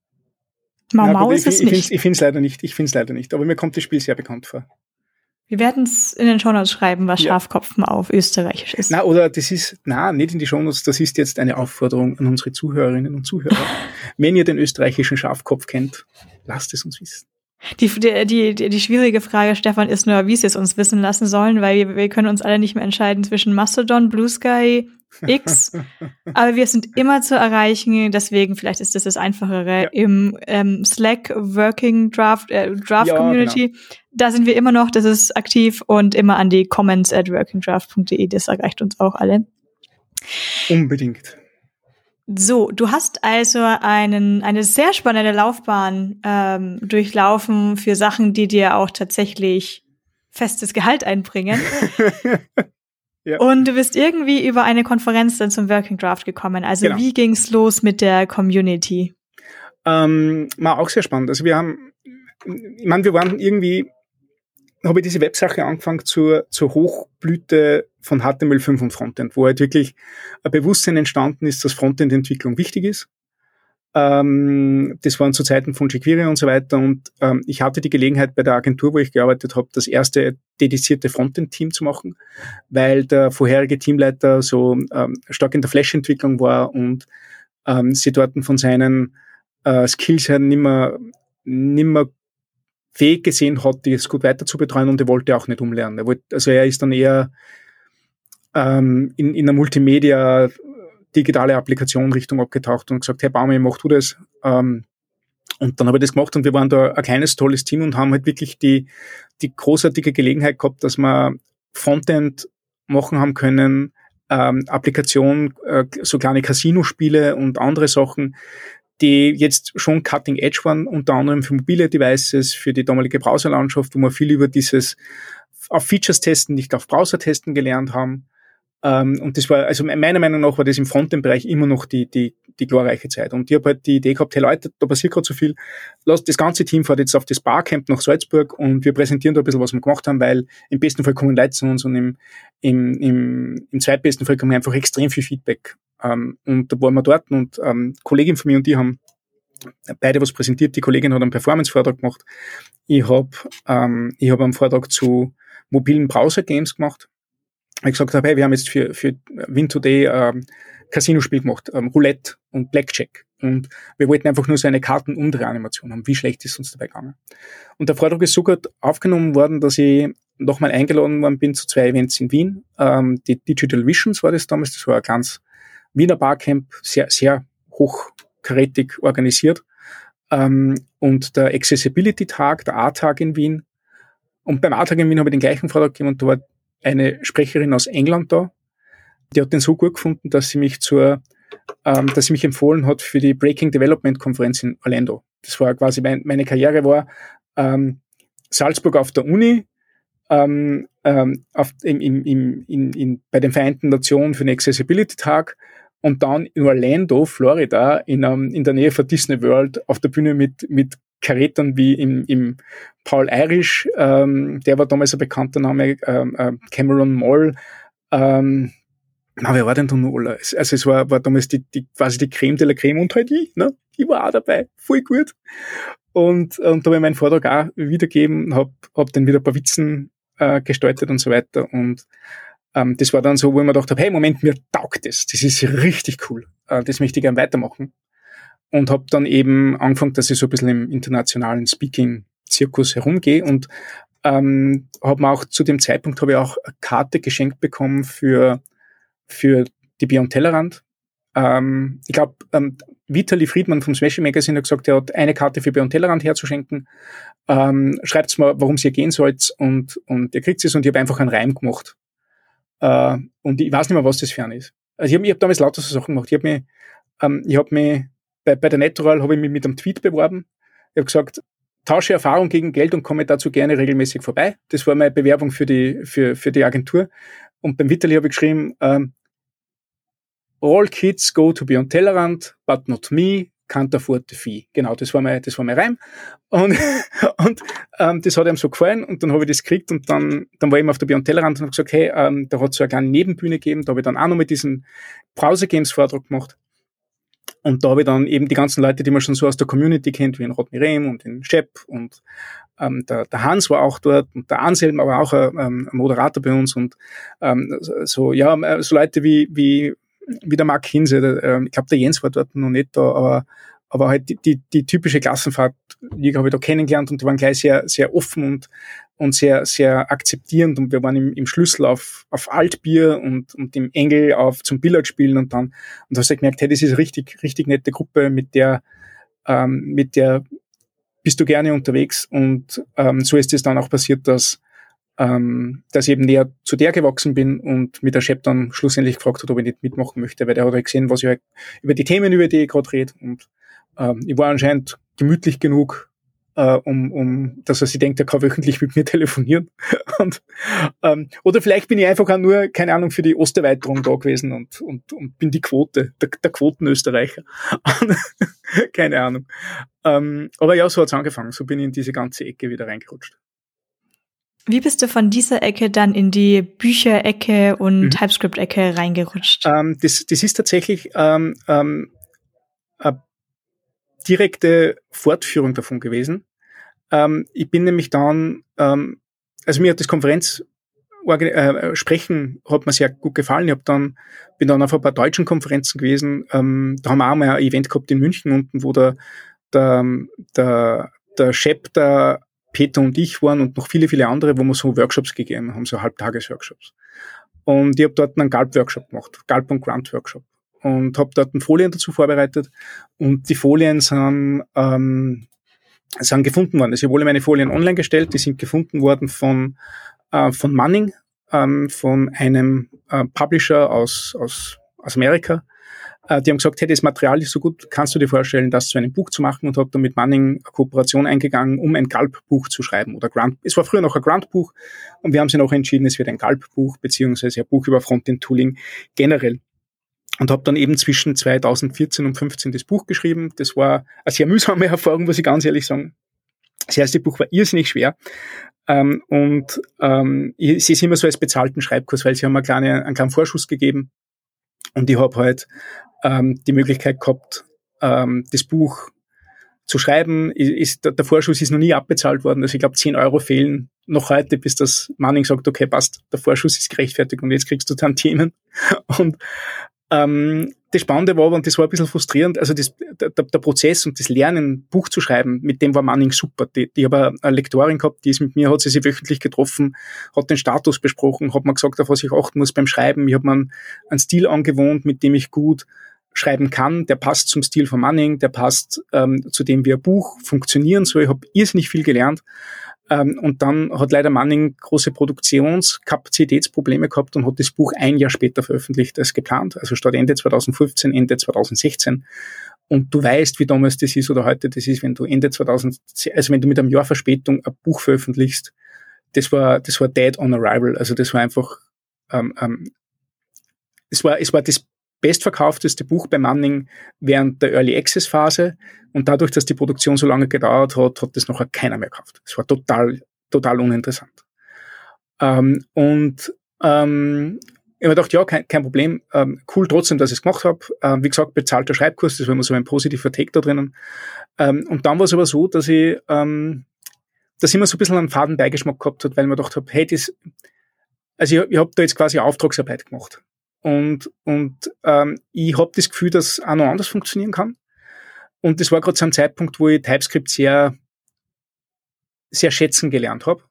Mau Mau ist es nicht. Ich finde es leider nicht. Ich finde es leider nicht. Aber mir kommt das Spiel sehr bekannt vor. Wir werden es in den Shownotes schreiben, was ja. Schafkopfen auf Österreichisch ist. Na, oder das ist, na, nicht in die Shownotes, das ist jetzt eine Aufforderung an unsere Zuhörerinnen und Zuhörer. Wenn ihr den österreichischen Schafkopf kennt, lasst es uns wissen. Die, die, die, die schwierige Frage, Stefan, ist nur, wie sie es uns wissen lassen sollen, weil wir, wir können uns alle nicht mehr entscheiden zwischen Mastodon, Blue Sky, X. aber wir sind immer zu erreichen, deswegen vielleicht ist das das Einfachere ja. im ähm, Slack Working Draft, äh, Draft ja, Community. Genau. Da sind wir immer noch, das ist aktiv und immer an die comments at workingdraft.de, das erreicht uns auch alle. Unbedingt. So, du hast also einen, eine sehr spannende Laufbahn ähm, durchlaufen für Sachen, die dir auch tatsächlich festes Gehalt einbringen. ja. Und du bist irgendwie über eine Konferenz dann zum Working Draft gekommen. Also genau. wie ging's los mit der Community? Ähm, war auch sehr spannend. Also wir haben, ich meine, wir waren irgendwie habe ich diese Websache angefangen zur, zur Hochblüte von HTML5 und Frontend, wo halt wirklich ein Bewusstsein entstanden ist, dass Frontend-Entwicklung wichtig ist. Ähm, das waren zu Zeiten von jQuery und so weiter. Und ähm, ich hatte die Gelegenheit bei der Agentur, wo ich gearbeitet habe, das erste dedizierte Frontend-Team zu machen, weil der vorherige Teamleiter so ähm, stark in der Flash-Entwicklung war und ähm, sie dort von seinen äh, Skills her nimmer, nimmer fähig gesehen hat, es gut weiter zu betreuen und er wollte auch nicht umlernen. Er wollte, also er ist dann eher ähm, in, in der Multimedia digitale Applikation Richtung abgetaucht und gesagt, hey Baumi, mach du das. Ähm, und dann habe ich das gemacht und wir waren da ein kleines, tolles Team und haben halt wirklich die, die großartige Gelegenheit gehabt, dass wir Frontend machen haben können, ähm, Applikation, äh, so kleine Casino-Spiele und andere Sachen, die jetzt schon cutting edge waren, unter anderem für mobile Devices, für die damalige Browserlandschaft, wo wir viel über dieses auf Features testen, nicht auf Browser testen gelernt haben. Ähm, und das war, also meiner Meinung nach war das im Frontend-Bereich immer noch die, die, die glorreiche Zeit. Und ich habe halt die Idee gehabt, hey Leute, da passiert gerade so viel, lasst das ganze Team fährt jetzt auf das Barcamp nach Salzburg und wir präsentieren da ein bisschen, was wir gemacht haben, weil im besten Fall kommen Leute zu uns und im, im, im, im zweitbesten Fall kommen einfach extrem viel Feedback. Ähm, und da waren wir dort und ähm, Kollegin von mir und die haben beide was präsentiert. Die Kollegin hat einen Performance-Vortrag gemacht. Ich habe ähm, ich hab einen Vortrag zu mobilen Browser-Games gemacht ich gesagt habe, hey, wir haben jetzt für, für Win Today ähm, Casino-Spiel gemacht, ähm, Roulette und Blackjack. Und wir wollten einfach nur so eine Kartenumdrehanimation haben. Wie schlecht ist uns dabei gegangen? Und der Vortrag ist so gut aufgenommen worden, dass ich nochmal eingeladen worden bin zu zwei Events in Wien. Ähm, die Digital Visions war das damals, das war ein ganz Wiener Barcamp, sehr, sehr hochkarätig organisiert. Ähm, und der Accessibility Tag, der A-Tag in Wien. Und beim A-Tag in Wien habe ich den gleichen Vortrag gegeben und da war eine Sprecherin aus England da, die hat den so gut gefunden, dass sie mich zur, ähm, dass sie mich empfohlen hat für die Breaking Development Konferenz in Orlando. Das war quasi mein, meine Karriere war ähm, Salzburg auf der Uni, ähm, ähm, auf, im, im, im, in, in, bei den Vereinten Nationen für den Accessibility Tag und dann in Orlando, Florida, in, um, in der Nähe von Disney World auf der Bühne mit, mit Karätern wie im, im Paul Irish, ähm, der war damals ein bekannter Name, ähm, äh, Cameron Moll, ähm, na, wer war denn da noch alle? Also es war, war damals die, die, quasi die Creme de la Creme und halt ich, ne? Ich war auch dabei, voll gut. Und, und da habe ich meinen Vortrag auch wiedergeben, hab, hab dann wieder ein paar Witzen äh, gestaltet und so weiter. Und ähm, das war dann so, wo ich mir gedacht habe, hey, Moment, mir taugt das. Das ist richtig cool. Äh, das möchte ich gerne weitermachen und habe dann eben angefangen, dass ich so ein bisschen im internationalen Speaking-Zirkus herumgehe und ähm, habe mir auch zu dem Zeitpunkt habe ich auch eine Karte geschenkt bekommen für für die Beyond Tellerrand. Ähm, ich glaube, ähm, Vitali Friedman vom Smash Magazine hat gesagt, er hat eine Karte für Beyond Tellerrand herzuschenken. Ähm, Schreibt mal, warum ihr gehen sollt und und ihr kriegt es und ich habe einfach einen Reim gemacht. Äh, und ich weiß nicht mehr, was das für ein ist. Also ich habe hab damals lauter so Sachen gemacht. Ich habe mich, ähm, ich habe mich bei, bei der Natural habe ich mich mit einem Tweet beworben. Ich habe gesagt, tausche Erfahrung gegen Geld und komme dazu gerne regelmäßig vorbei. Das war meine Bewerbung für die, für, für die Agentur. Und beim Vitali habe ich geschrieben, ähm, All kids go to Beyond Tellerrand, but not me, can't afford the fee. Genau, das war mein, das war mein Reim. Und, und ähm, das hat ihm so gefallen und dann habe ich das gekriegt und dann, dann war ich auf der Beyond Tellerrand und habe gesagt, hey, ähm, da hat es so eine kleine Nebenbühne gegeben, da habe ich dann auch noch mit diesen Browser Games Vortrag gemacht. Und da habe ich dann eben die ganzen Leute, die man schon so aus der Community kennt, wie in Rodney Rehm und in Shep und ähm, der, der Hans war auch dort und der Anselm war auch ein, ähm, ein Moderator bei uns und ähm, so ja so Leute wie wie wie der Mark Hinse, der, äh, ich glaube der Jens war dort noch nicht da, aber aber halt die, die, die typische Klassenfahrt, die habe ich da kennengelernt und die waren gleich sehr, sehr offen und, und sehr, sehr akzeptierend. Und wir waren im, im Schlüssel auf, auf Altbier und, und im Engel auf zum Billardspielen und dann, und da hast du gemerkt, hey, das ist richtig, richtig nette Gruppe, mit der, ähm, mit der bist du gerne unterwegs. Und ähm, so ist es dann auch passiert, dass, ähm, dass ich eben näher zu der gewachsen bin und mit der Chef dann schlussendlich gefragt hat, ob ich nicht mitmachen möchte, weil der hat halt gesehen, was ich halt über die Themen, über die ich gerade rede und ähm, ich war anscheinend gemütlich genug, äh, um, um, dass er sich denkt, er kann wöchentlich mit mir telefonieren. und, ähm, oder vielleicht bin ich einfach auch nur, keine Ahnung, für die Osterweiterung da gewesen und, und, und bin die Quote, der, der Quotenösterreicher. keine Ahnung. Ähm, aber ja, so hat's angefangen. So bin ich in diese ganze Ecke wieder reingerutscht. Wie bist du von dieser Ecke dann in die Bücherecke und mhm. TypeScript-Ecke reingerutscht? Ähm, das, das ist tatsächlich ähm, ähm, direkte Fortführung davon gewesen. Ähm, ich bin nämlich dann, ähm, also mir hat das Konferenz äh, sprechen hat mir sehr gut gefallen. Ich hab dann bin dann auf ein paar deutschen Konferenzen gewesen. Ähm, da haben wir auch mal ein Event gehabt in München unten, wo der der der, der Chef der Peter und ich waren und noch viele, viele andere, wo wir so Workshops gegeben haben, so Halbtages-Workshops. Und ich habe dort einen Galb-Workshop gemacht, Galb- und Grant-Workshop. Und habe dort Folien dazu vorbereitet. Und die Folien sind, ähm, sind gefunden worden. Also ich habe meine Folien online gestellt, die sind gefunden worden von, äh, von Manning, ähm, von einem äh, Publisher aus, aus, aus Amerika, äh, die haben gesagt, hey, das Material ist so gut, kannst du dir vorstellen, das zu einem Buch zu machen und habe dann mit Manning eine Kooperation eingegangen, um ein Galb-Buch zu schreiben oder Grant. Es war früher noch ein Grant-Buch und wir haben sich noch entschieden, es wird ein Galb-Buch beziehungsweise ein Buch über Frontend-Tooling generell. Und habe dann eben zwischen 2014 und 15 das Buch geschrieben. Das war eine sehr mühsame Erfahrung, muss ich ganz ehrlich sagen. Das erste Buch war irrsinnig schwer. Ähm, und ähm, ich sehe es immer so als bezahlten Schreibkurs, weil sie haben mir einen kleinen, einen kleinen Vorschuss gegeben. Und ich habe halt ähm, die Möglichkeit gehabt, ähm, das Buch zu schreiben. Ist, der Vorschuss ist noch nie abbezahlt worden. Also ich glaube, 10 Euro fehlen noch heute, bis das Manning sagt, okay, passt, der Vorschuss ist gerechtfertigt und jetzt kriegst du Tantiemen. Und ähm, das Spannende war, und das war ein bisschen frustrierend, also das, der, der Prozess und das Lernen, Buch zu schreiben, mit dem war Manning super. Die, die habe eine Lektorin gehabt, die ist mit mir, hat sie sich wöchentlich getroffen, hat den Status besprochen, hat mir gesagt, auf was ich achten muss beim Schreiben. Ich habe mir einen Stil angewohnt, mit dem ich gut schreiben kann, der passt zum Stil von Manning, der passt ähm, zu dem, wie ein Buch funktionieren soll. Ich habe irrsinnig viel gelernt. Ähm, und dann hat leider Manning große Produktionskapazitätsprobleme gehabt und hat das Buch ein Jahr später veröffentlicht als geplant. Also statt Ende 2015, Ende 2016. Und du weißt, wie damals das ist oder heute das ist, wenn du Ende 2000, also wenn du mit einem Jahr Verspätung ein Buch veröffentlichst, das war, das war dead on arrival. Also das war einfach, ähm, ähm, es war, es war das bestverkaufteste Buch bei Manning während der Early Access Phase. Und dadurch, dass die Produktion so lange gedauert hat, hat das nachher keiner mehr gekauft. Es war total, total uninteressant. Ähm, und ähm, ich habe gedacht, ja, kein, kein Problem, ähm, cool trotzdem, dass ich es gemacht habe. Ähm, wie gesagt, bezahlter Schreibkurs, das war immer so ein positiver Take da drinnen. Ähm, und dann war es aber so, dass ich, ähm, ich immer so ein bisschen einen faden Beigeschmack gehabt hat, weil ich mir gedacht habe, hey, das, also ich, ich habe da jetzt quasi Auftragsarbeit gemacht. Und, und ähm, ich habe das Gefühl, dass auch noch anders funktionieren kann. Und das war gerade so ein Zeitpunkt, wo ich TypeScript sehr, sehr schätzen gelernt habe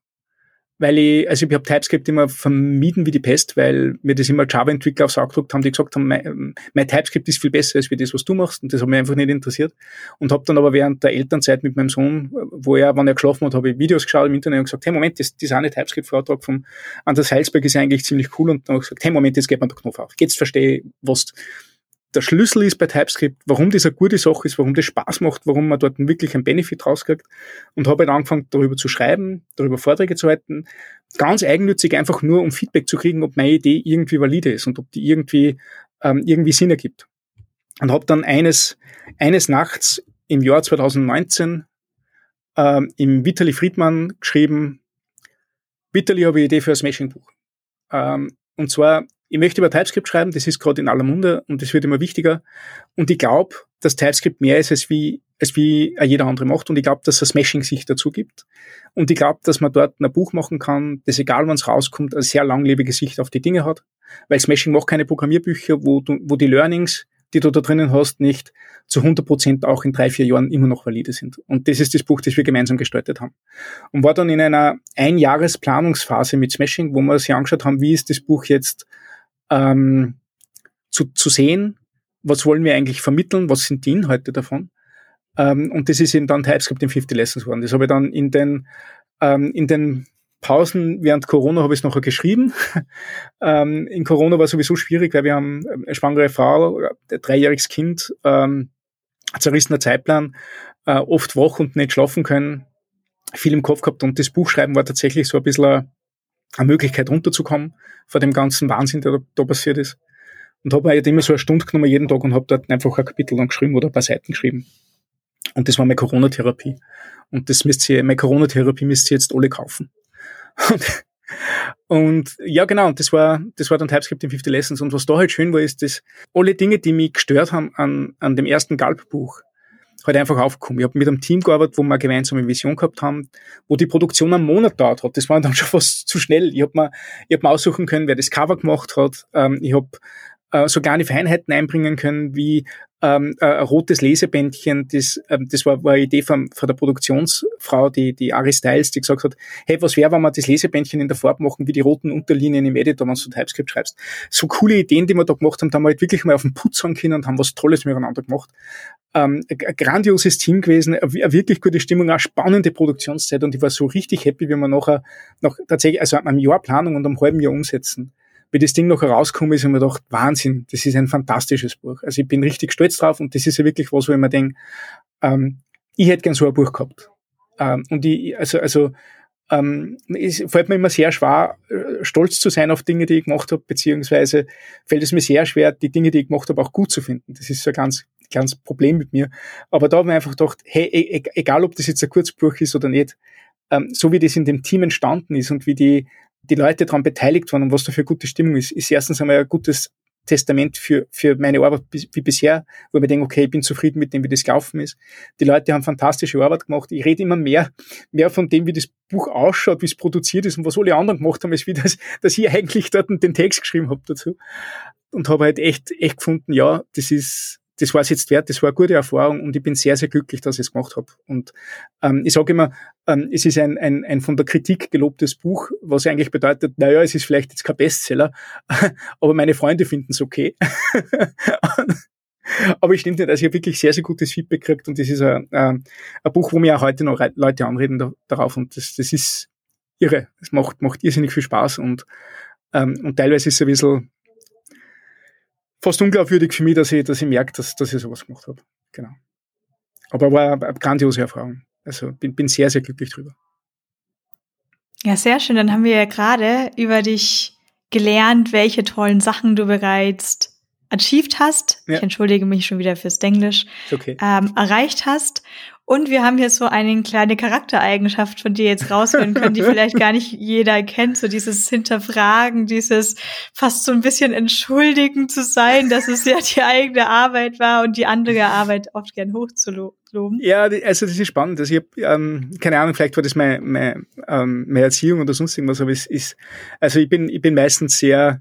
weil ich, also ich habe TypeScript immer vermieden wie die Pest, weil mir das immer Java-Entwickler aufs Auge gedruckt haben, die gesagt haben, mein, mein, TypeScript ist viel besser als wie das, was du machst und das hat mich einfach nicht interessiert. Und habe dann aber während der Elternzeit mit meinem Sohn, wo er, wenn er geschlafen hat, habe ich Videos geschaut im Internet und gesagt, hey Moment, das, das eine TypeScript-Vortrag von Anders Heilsberg ist eigentlich ziemlich cool und dann habe ich gesagt, hey Moment, jetzt geht man der Knopf auf, jetzt verstehe ich, was der Schlüssel ist bei TypeScript, warum das eine gute Sache ist, warum das Spaß macht, warum man dort wirklich einen Benefit rauskriegt. Und habe dann angefangen, darüber zu schreiben, darüber Vorträge zu halten. Ganz eigennützig einfach nur, um Feedback zu kriegen, ob meine Idee irgendwie valide ist und ob die irgendwie, ähm, irgendwie Sinn ergibt. Und habe dann eines, eines Nachts im Jahr 2019 ähm, im Vitali Friedmann geschrieben, Vitali habe ich eine Idee für ein Smashing-Buch. Ähm, und zwar ich möchte über TypeScript schreiben, das ist gerade in aller Munde und das wird immer wichtiger. Und ich glaube, dass TypeScript mehr ist, als wie, als wie jeder andere macht. Und ich glaube, dass es Smashing sich dazu gibt. Und ich glaube, dass man dort ein Buch machen kann, das egal wann es rauskommt, eine sehr langlebige Sicht auf die Dinge hat. Weil Smashing macht keine Programmierbücher, wo, du, wo die Learnings, die du da drinnen hast, nicht zu 100 Prozent auch in drei, vier Jahren immer noch valide sind. Und das ist das Buch, das wir gemeinsam gestaltet haben. Und war dann in einer Einjahresplanungsphase mit Smashing, wo wir sich angeschaut haben, wie ist das Buch jetzt ähm, zu, zu sehen, was wollen wir eigentlich vermitteln, was sind die Inhalte davon. Ähm, und das ist eben dann TypeScript in 50 Lessons geworden. Das habe ich dann in den, ähm, in den Pausen während Corona habe ich es nachher geschrieben. ähm, in Corona war sowieso schwierig, weil wir haben eine schwangere Frau, ein dreijähriges Kind, ähm, zerrissener Zeitplan, äh, oft wach und nicht schlafen können, viel im Kopf gehabt und das Buchschreiben war tatsächlich so ein bisschen eine Möglichkeit runterzukommen vor dem ganzen Wahnsinn, der da, da passiert ist. Und habe mir halt immer so eine Stunde genommen jeden Tag und habe dort einfach ein Kapitel lang geschrieben oder ein paar Seiten geschrieben. Und das war meine Corona-Therapie. Und das müsst ihr, meine Corona-Therapie müsst ihr jetzt alle kaufen. Und, und ja, genau, und das war, das war dann TypeScript in 50 Lessons. Und was da halt schön war, ist, dass alle Dinge, die mich gestört haben an, an dem ersten Galb-Buch, halt einfach aufgekommen. Ich habe mit einem Team gearbeitet, wo wir eine gemeinsame Vision gehabt haben, wo die Produktion einen Monat dauert hat. Das war dann schon fast zu schnell. Ich habe mir, ich hab mir aussuchen können, wer das Cover gemacht hat. Ähm, ich habe äh, so kleine Feinheiten einbringen können, wie ähm, ein rotes Lesebändchen, das, ähm, das war, war eine Idee von, von der Produktionsfrau, die, die Ari Styles, die gesagt hat, hey, was wäre, wenn wir das Lesebändchen in der Farbe machen, wie die roten Unterlinien im Editor, wenn du TypeScript schreibst. So coole Ideen, die wir da gemacht haben, da haben wir halt wirklich mal auf den Putz können und haben was Tolles miteinander gemacht. Ähm, ein grandioses Team gewesen, eine wirklich gute Stimmung, eine spannende Produktionszeit und ich war so richtig happy, wie wir nachher, nach tatsächlich, also einem Jahr Planung und einem halben Jahr umsetzen wie das Ding noch herausgekommen ist, habe ich mir gedacht, Wahnsinn, das ist ein fantastisches Buch. Also ich bin richtig stolz drauf und das ist ja wirklich was, wo ich mir denke, ähm, ich hätte gern so ein Buch gehabt. Ähm, und ich, also, also ähm, es fällt mir immer sehr schwer, äh, stolz zu sein auf Dinge, die ich gemacht habe, beziehungsweise fällt es mir sehr schwer, die Dinge, die ich gemacht habe, auch gut zu finden. Das ist so ein ganz, ganz Problem mit mir. Aber da habe ich einfach gedacht, hey, e, e, egal ob das jetzt ein Kurzbuch ist oder nicht, ähm, so wie das in dem Team entstanden ist und wie die die Leute daran beteiligt waren und was da für gute Stimmung ist, ist erstens einmal ein gutes Testament für, für meine Arbeit wie bisher, wo ich mir denke, okay, ich bin zufrieden mit dem, wie das gelaufen ist. Die Leute haben fantastische Arbeit gemacht. Ich rede immer mehr, mehr von dem, wie das Buch ausschaut, wie es produziert ist und was alle anderen gemacht haben, als wie das, dass ich eigentlich dort den Text geschrieben habe dazu. Und habe halt echt, echt gefunden, ja, das ist, das war es jetzt wert, das war eine gute Erfahrung und ich bin sehr, sehr glücklich, dass ich es gemacht habe. Und ähm, ich sage immer, ähm, es ist ein, ein, ein von der Kritik gelobtes Buch, was eigentlich bedeutet, naja, es ist vielleicht jetzt kein Bestseller, aber meine Freunde finden es okay. aber ich stimmt nicht, also ich habe wirklich sehr, sehr gutes Feedback gekriegt und das ist ein, ein, Buch, wo mir auch heute noch Leute anreden da, darauf und das, das ist irre. Es macht, macht irrsinnig viel Spaß und, ähm, und teilweise ist es ein bisschen fast unglaubwürdig für mich, dass ich, dass ich merke, dass, dass ich sowas gemacht habe. Genau. Aber war eine grandiose Erfahrung. Also bin, bin sehr, sehr glücklich drüber. Ja, sehr schön. Dann haben wir ja gerade über dich gelernt, welche tollen Sachen du bereits achieved hast. Ja. Ich entschuldige mich schon wieder fürs Denglisch. Okay. Ähm, erreicht hast. Und wir haben hier so eine kleine Charaktereigenschaft von dir jetzt rausfinden können, die vielleicht gar nicht jeder kennt. So dieses Hinterfragen, dieses fast so ein bisschen entschuldigen zu sein, dass es ja die eigene Arbeit war und die andere Arbeit oft gern hochzuloben. Ja, also das ist spannend. Also ich hab, ähm, keine Ahnung, vielleicht war das meine, meine, ähm, meine Erziehung oder sonst irgendwas, aber es ist, also ich bin, ich bin meistens sehr,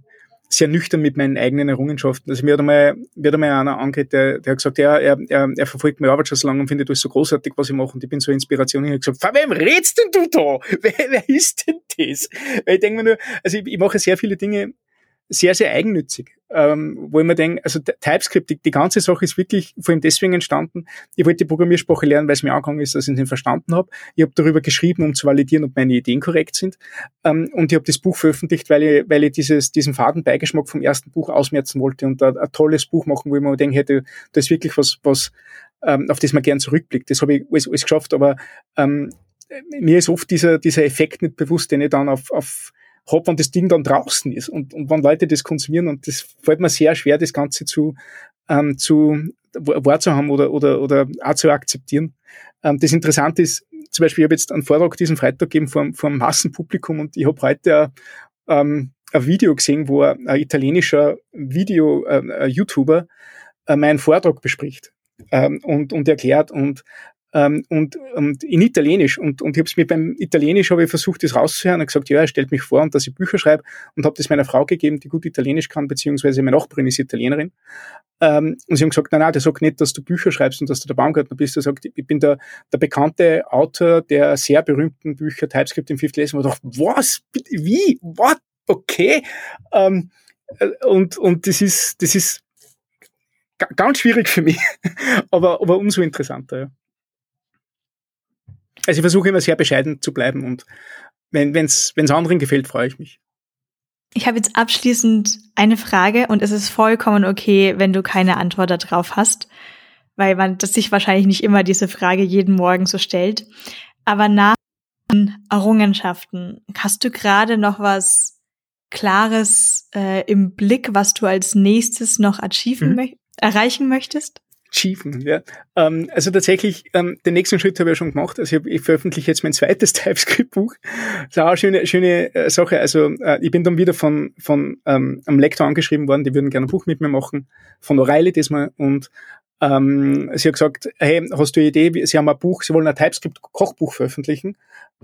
sehr nüchtern mit meinen eigenen Errungenschaften. Also mir hat einmal, mir hat einmal einer angeredet, der, der hat gesagt, ja, er, er, er verfolgt meine Arbeit schon so lange und findet das so großartig, was ich mache. Und ich bin so Inspiration. Und ich habe gesagt, von wem redst denn du da? Wer, wer ist denn das? Weil ich denke mir nur, also ich, ich mache sehr viele Dinge, sehr, sehr eigennützig, ähm, wo ich mir denke, also TypeScript, die, die ganze Sache ist wirklich vor allem deswegen entstanden. Ich wollte die Programmiersprache lernen, weil es mir angegangen ist, dass ich den verstanden habe. Ich habe darüber geschrieben, um zu validieren, ob meine Ideen korrekt sind. Ähm, und ich habe das Buch veröffentlicht, weil ich, weil ich dieses, diesen Fadenbeigeschmack vom ersten Buch ausmerzen wollte und ein, ein tolles Buch machen, wo ich mir denke, hätte, das ist wirklich was, was ähm, auf das man gern zurückblickt. Das habe ich alles, alles geschafft, aber ähm, mir ist oft dieser, dieser Effekt nicht bewusst, den ich dann auf, auf habe, wenn das Ding dann draußen ist und, und wenn Leute das konsumieren. Und das fällt mir sehr schwer, das Ganze zu, ähm, zu wahrzuhaben oder, oder, oder auch zu akzeptieren. Ähm, das Interessante ist, zum Beispiel, ich habe jetzt einen Vortrag diesen Freitag gegeben vor, vor einem Massenpublikum und ich habe heute ähm, ein Video gesehen, wo ein, ein italienischer Video-YouTuber äh, äh, meinen Vortrag bespricht ähm, und, und erklärt und ähm, und, und in Italienisch. Und, und ich habe es mir beim Italienisch habe ich versucht, das rauszuhören und gesagt, ja, er stellt mich vor und dass ich Bücher schreibe und habe das meiner Frau gegeben, die gut Italienisch kann, beziehungsweise meine Nachbarin ist Italienerin. Ähm, und sie haben gesagt, nein, nein, der sagt nicht, dass du Bücher schreibst und dass du der Baumgartner bist. Er sagt, ich bin der, der bekannte Autor der sehr berühmten Bücher TypeScript im Fifth Lesson. Und ich dachte, was? Wie? What? Okay. Ähm, äh, und, und das ist, das ist ganz schwierig für mich, aber, aber umso interessanter, ja. Also ich versuche immer sehr bescheiden zu bleiben und wenn es anderen gefällt, freue ich mich. Ich habe jetzt abschließend eine Frage und es ist vollkommen okay, wenn du keine Antwort darauf hast, weil man das sich wahrscheinlich nicht immer diese Frage jeden Morgen so stellt. Aber nach Errungenschaften, hast du gerade noch was Klares äh, im Blick, was du als nächstes noch mhm. mö erreichen möchtest? Schiefen. Ja. Ähm, also tatsächlich, ähm, den nächsten Schritt habe ich ja schon gemacht. Also ich, ich veröffentliche jetzt mein zweites TypeScript-Buch. Das ist auch eine schöne, schöne äh, Sache. Also äh, ich bin dann wieder von, von ähm, einem Lektor angeschrieben worden, die würden gerne ein Buch mit mir machen, von O'Reilly diesmal. Und Ähm, sie hat gesagt, hey, hast du eine Idee? Sie haben ein Buch, sie wollen ein TypeScript-Kochbuch veröffentlichen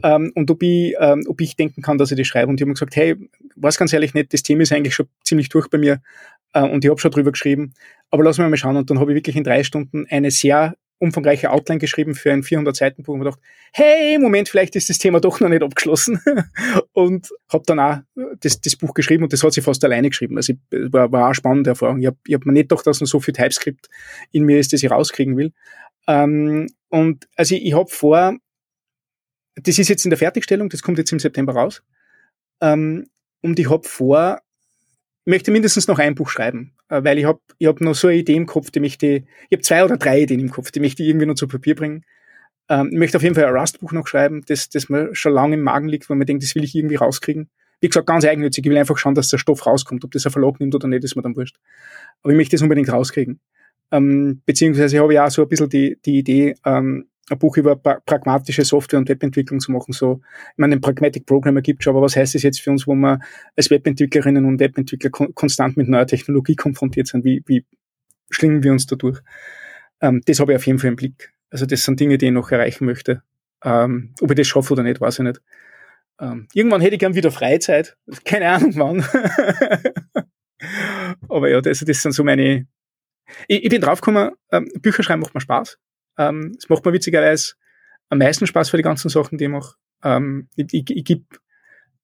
ähm, und ob ich, ähm, ob ich denken kann, dass ich das schreibe. Und die haben gesagt, hey, weiß ganz ehrlich nicht, das Thema ist eigentlich schon ziemlich durch bei mir äh, und ich habe schon drüber geschrieben, aber lass mich mal schauen. Und dann habe ich wirklich in drei Stunden eine sehr umfangreiche Outline geschrieben für ein 400-Seiten-Buch und gedacht, hey, Moment, vielleicht ist das Thema doch noch nicht abgeschlossen. und habe dann auch das, das Buch geschrieben und das hat sie fast alleine geschrieben. Also war, war eine spannende Erfahrung. Ich habe hab mir nicht gedacht, dass noch so viel TypeScript in mir ist, das ich rauskriegen will. Ähm, und also ich, ich habe vor, das ist jetzt in der Fertigstellung, das kommt jetzt im September raus. Ähm, und ich habe vor, möchte mindestens noch ein Buch schreiben, äh, weil ich habe ich hab noch so eine Idee im Kopf, die möchte, ich habe zwei oder drei Ideen im Kopf, die möchte ich irgendwie noch zu Papier bringen. Ähm, ich möchte auf jeden Fall ein Rust-Buch noch schreiben, das, das mir schon lange im Magen liegt, wo man denkt, das will ich irgendwie rauskriegen. Wie gesagt, ganz eigennützig. Ich will einfach schauen, dass der Stoff rauskommt. Ob das ein Verlag nimmt oder nicht, ist mir dann wurscht. Aber ich möchte das unbedingt rauskriegen. Ähm, beziehungsweise habe ich auch so ein bisschen die, die Idee, ähm, ein Buch über pra pragmatische Software- und Webentwicklung zu machen. So, ich meine, den Pragmatic Programmer gibt schon, aber was heißt das jetzt für uns, wo wir als Webentwicklerinnen und Webentwickler kon konstant mit neuer Technologie konfrontiert sind? Wie, wie schlingen wir uns da durch? Ähm, das habe ich auf jeden Fall im Blick. Also das sind Dinge, die ich noch erreichen möchte. Ähm, ob ich das schaffe oder nicht, weiß ich nicht. Ähm, irgendwann hätte ich gern wieder Freizeit. Keine Ahnung wann. aber ja, das, das sind so meine... Ich, ich bin draufgekommen, ähm, Bücher schreiben macht mir Spaß. Ähm, es macht mir witzigerweise am meisten Spaß für die ganzen Sachen, die ich mache. Ähm, ich, ich, ich gebe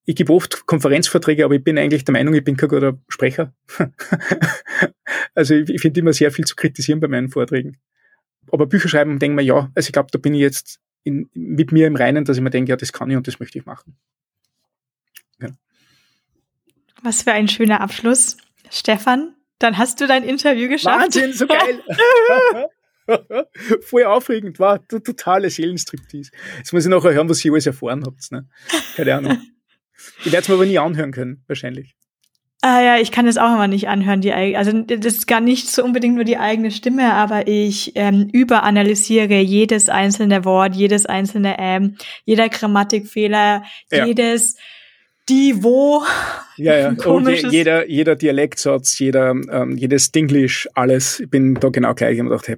ich geb oft Konferenzvorträge, aber ich bin eigentlich der Meinung, ich bin kein guter Sprecher. also ich, ich finde immer sehr viel zu kritisieren bei meinen Vorträgen. Aber Bücher schreiben, denke mir, ja, also ich glaube, da bin ich jetzt in, mit mir im Reinen, dass ich mir denke, ja, das kann ich und das möchte ich machen. Ja. Was für ein schöner Abschluss. Stefan, dann hast du dein Interview geschafft. Wahnsinn, so geil. Voll aufregend, war totale Seelenstriptease. Jetzt muss ich nachher hören, was ihr alles erfahren habt. Ne? Keine Ahnung. Ich werde es mir aber nie anhören können, wahrscheinlich. Ah ja, ich kann es auch immer nicht anhören, die also das ist gar nicht so unbedingt nur die eigene Stimme, aber ich ähm, überanalysiere jedes einzelne Wort, jedes einzelne ähm, jeder Grammatikfehler, ja. jedes die, wo. Ja, ja. Und je, jeder, jeder Dialektsatz, jeder, ähm, jedes Dinglish, alles. Ich bin da genau gleich. Ich habe gedacht, hey,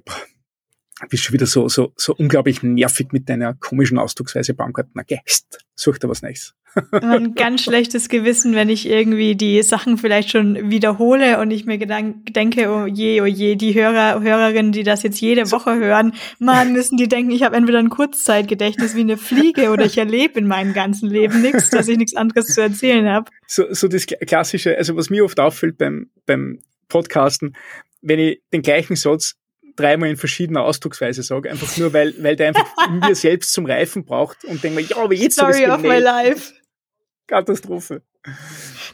bist schon wieder so, so, so unglaublich nervig mit deiner komischen Ausdrucksweise, Baumgartner. Gehst, such dir was Neues. Ein ganz schlechtes Gewissen, wenn ich irgendwie die Sachen vielleicht schon wiederhole und ich mir denke, oh je, oh je, die Hörer, Hörerinnen, die das jetzt jede Woche hören, man müssen die denken, ich habe entweder ein Kurzzeitgedächtnis wie eine Fliege oder ich erlebe in meinem ganzen Leben nichts, dass ich nichts anderes zu erzählen habe. So, so das klassische, also was mir oft auffällt beim, beim Podcasten, wenn ich den gleichen Satz dreimal in verschiedener Ausdrucksweise sage, einfach nur, weil, weil der einfach in mir selbst zum Reifen braucht und denke mir, ja, aber jetzt Story of my life. Katastrophe.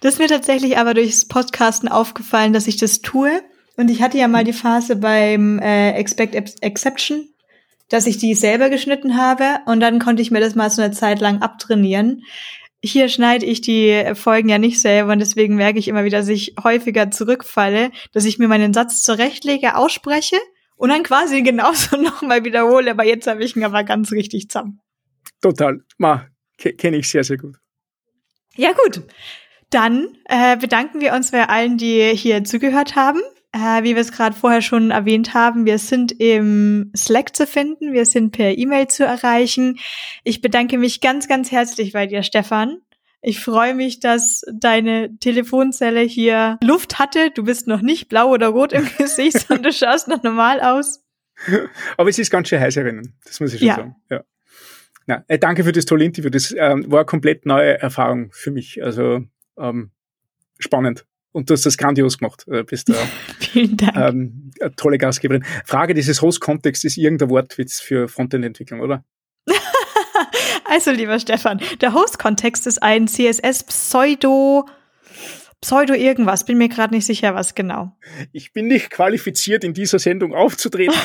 Das ist mir tatsächlich aber durchs Podcasten aufgefallen, dass ich das tue. Und ich hatte ja mal die Phase beim äh, Expect Exception, dass ich die selber geschnitten habe und dann konnte ich mir das mal so eine Zeit lang abtrainieren. Hier schneide ich die Folgen ja nicht selber und deswegen merke ich immer wieder, dass ich häufiger zurückfalle, dass ich mir meinen Satz zurechtlege, ausspreche und dann quasi genauso nochmal wiederhole, aber jetzt habe ich ihn aber ganz richtig zusammen. Total. Ma, kenne ich sehr, sehr gut. Ja, gut. Dann äh, bedanken wir uns bei allen, die hier zugehört haben. Äh, wie wir es gerade vorher schon erwähnt haben, wir sind im Slack zu finden, wir sind per E-Mail zu erreichen. Ich bedanke mich ganz, ganz herzlich bei dir, Stefan. Ich freue mich, dass deine Telefonzelle hier Luft hatte. Du bist noch nicht blau oder rot im Gesicht, sondern du schaust noch normal aus. Aber es ist ganz schön heiß erinnern, das muss ich schon ja. sagen. Ja. Na, äh, danke für das tolle Interview. Das ähm, war eine komplett neue Erfahrung für mich. Also ähm, spannend. Und du hast das grandios gemacht. Du bist äh, Vielen Dank. Ähm, eine tolle Gastgeberin. Frage dieses Host-Kontext ist irgendein Wortwitz für Frontend-Entwicklung, oder? Also, lieber Stefan, der Host-Kontext ist ein CSS-Pseudo- Pseudo irgendwas, bin mir gerade nicht sicher, was genau. Ich bin nicht qualifiziert, in dieser Sendung aufzutreten.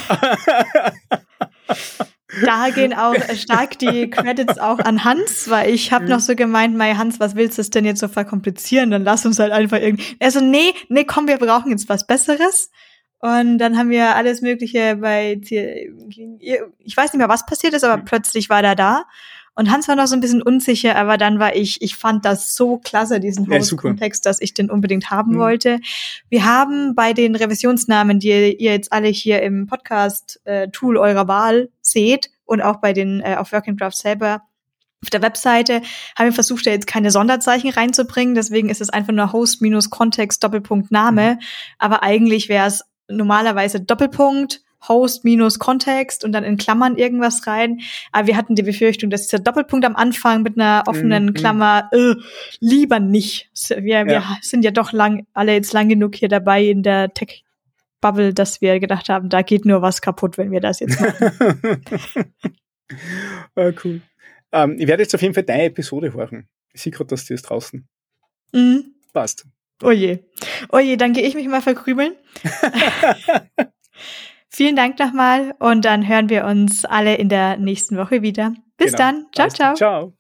da gehen auch stark die Credits auch an Hans, weil ich habe mhm. noch so gemeint, Mai Hans, was willst du denn jetzt so verkomplizieren? Dann lass uns halt einfach irgendwie. Also nee, nee, komm, wir brauchen jetzt was Besseres. Und dann haben wir alles Mögliche bei, ich weiß nicht mehr, was passiert ist, aber mhm. plötzlich war der da. Und Hans war noch so ein bisschen unsicher, aber dann war ich, ich fand das so klasse, diesen Host-Kontext, dass ich den unbedingt haben Mhm. wollte. Wir haben bei den Revisionsnamen, die ihr jetzt alle hier im Podcast-Tool eurer Wahl seht und auch bei den äh, auf Working Draft selber auf der Webseite haben wir versucht, da jetzt keine Sonderzeichen reinzubringen. Deswegen ist es einfach nur Host minus Kontext Doppelpunkt Name. Aber eigentlich wäre es normalerweise Doppelpunkt Host minus Kontext und dann in Klammern irgendwas rein. Aber wir hatten die Befürchtung, dass dieser Doppelpunkt am Anfang mit einer offenen Mhm. Klammer äh, lieber nicht. Wir, wir Ja. sind ja doch lang alle jetzt lang genug hier dabei in der Tech Bubble, dass wir gedacht haben, da geht nur was kaputt, wenn wir das jetzt machen. ah, cool. Ähm, ich werde jetzt auf jeden Fall deine Episode hören. Ich sehe gerade, dass die ist draußen. mhm. Passt. Oh je. Oh dann gehe ich mich mal verkrümeln. Vielen Dank nochmal und dann hören wir uns alle in der nächsten Woche wieder. Bis Genau. dann. Ciao, ciao. Ciao.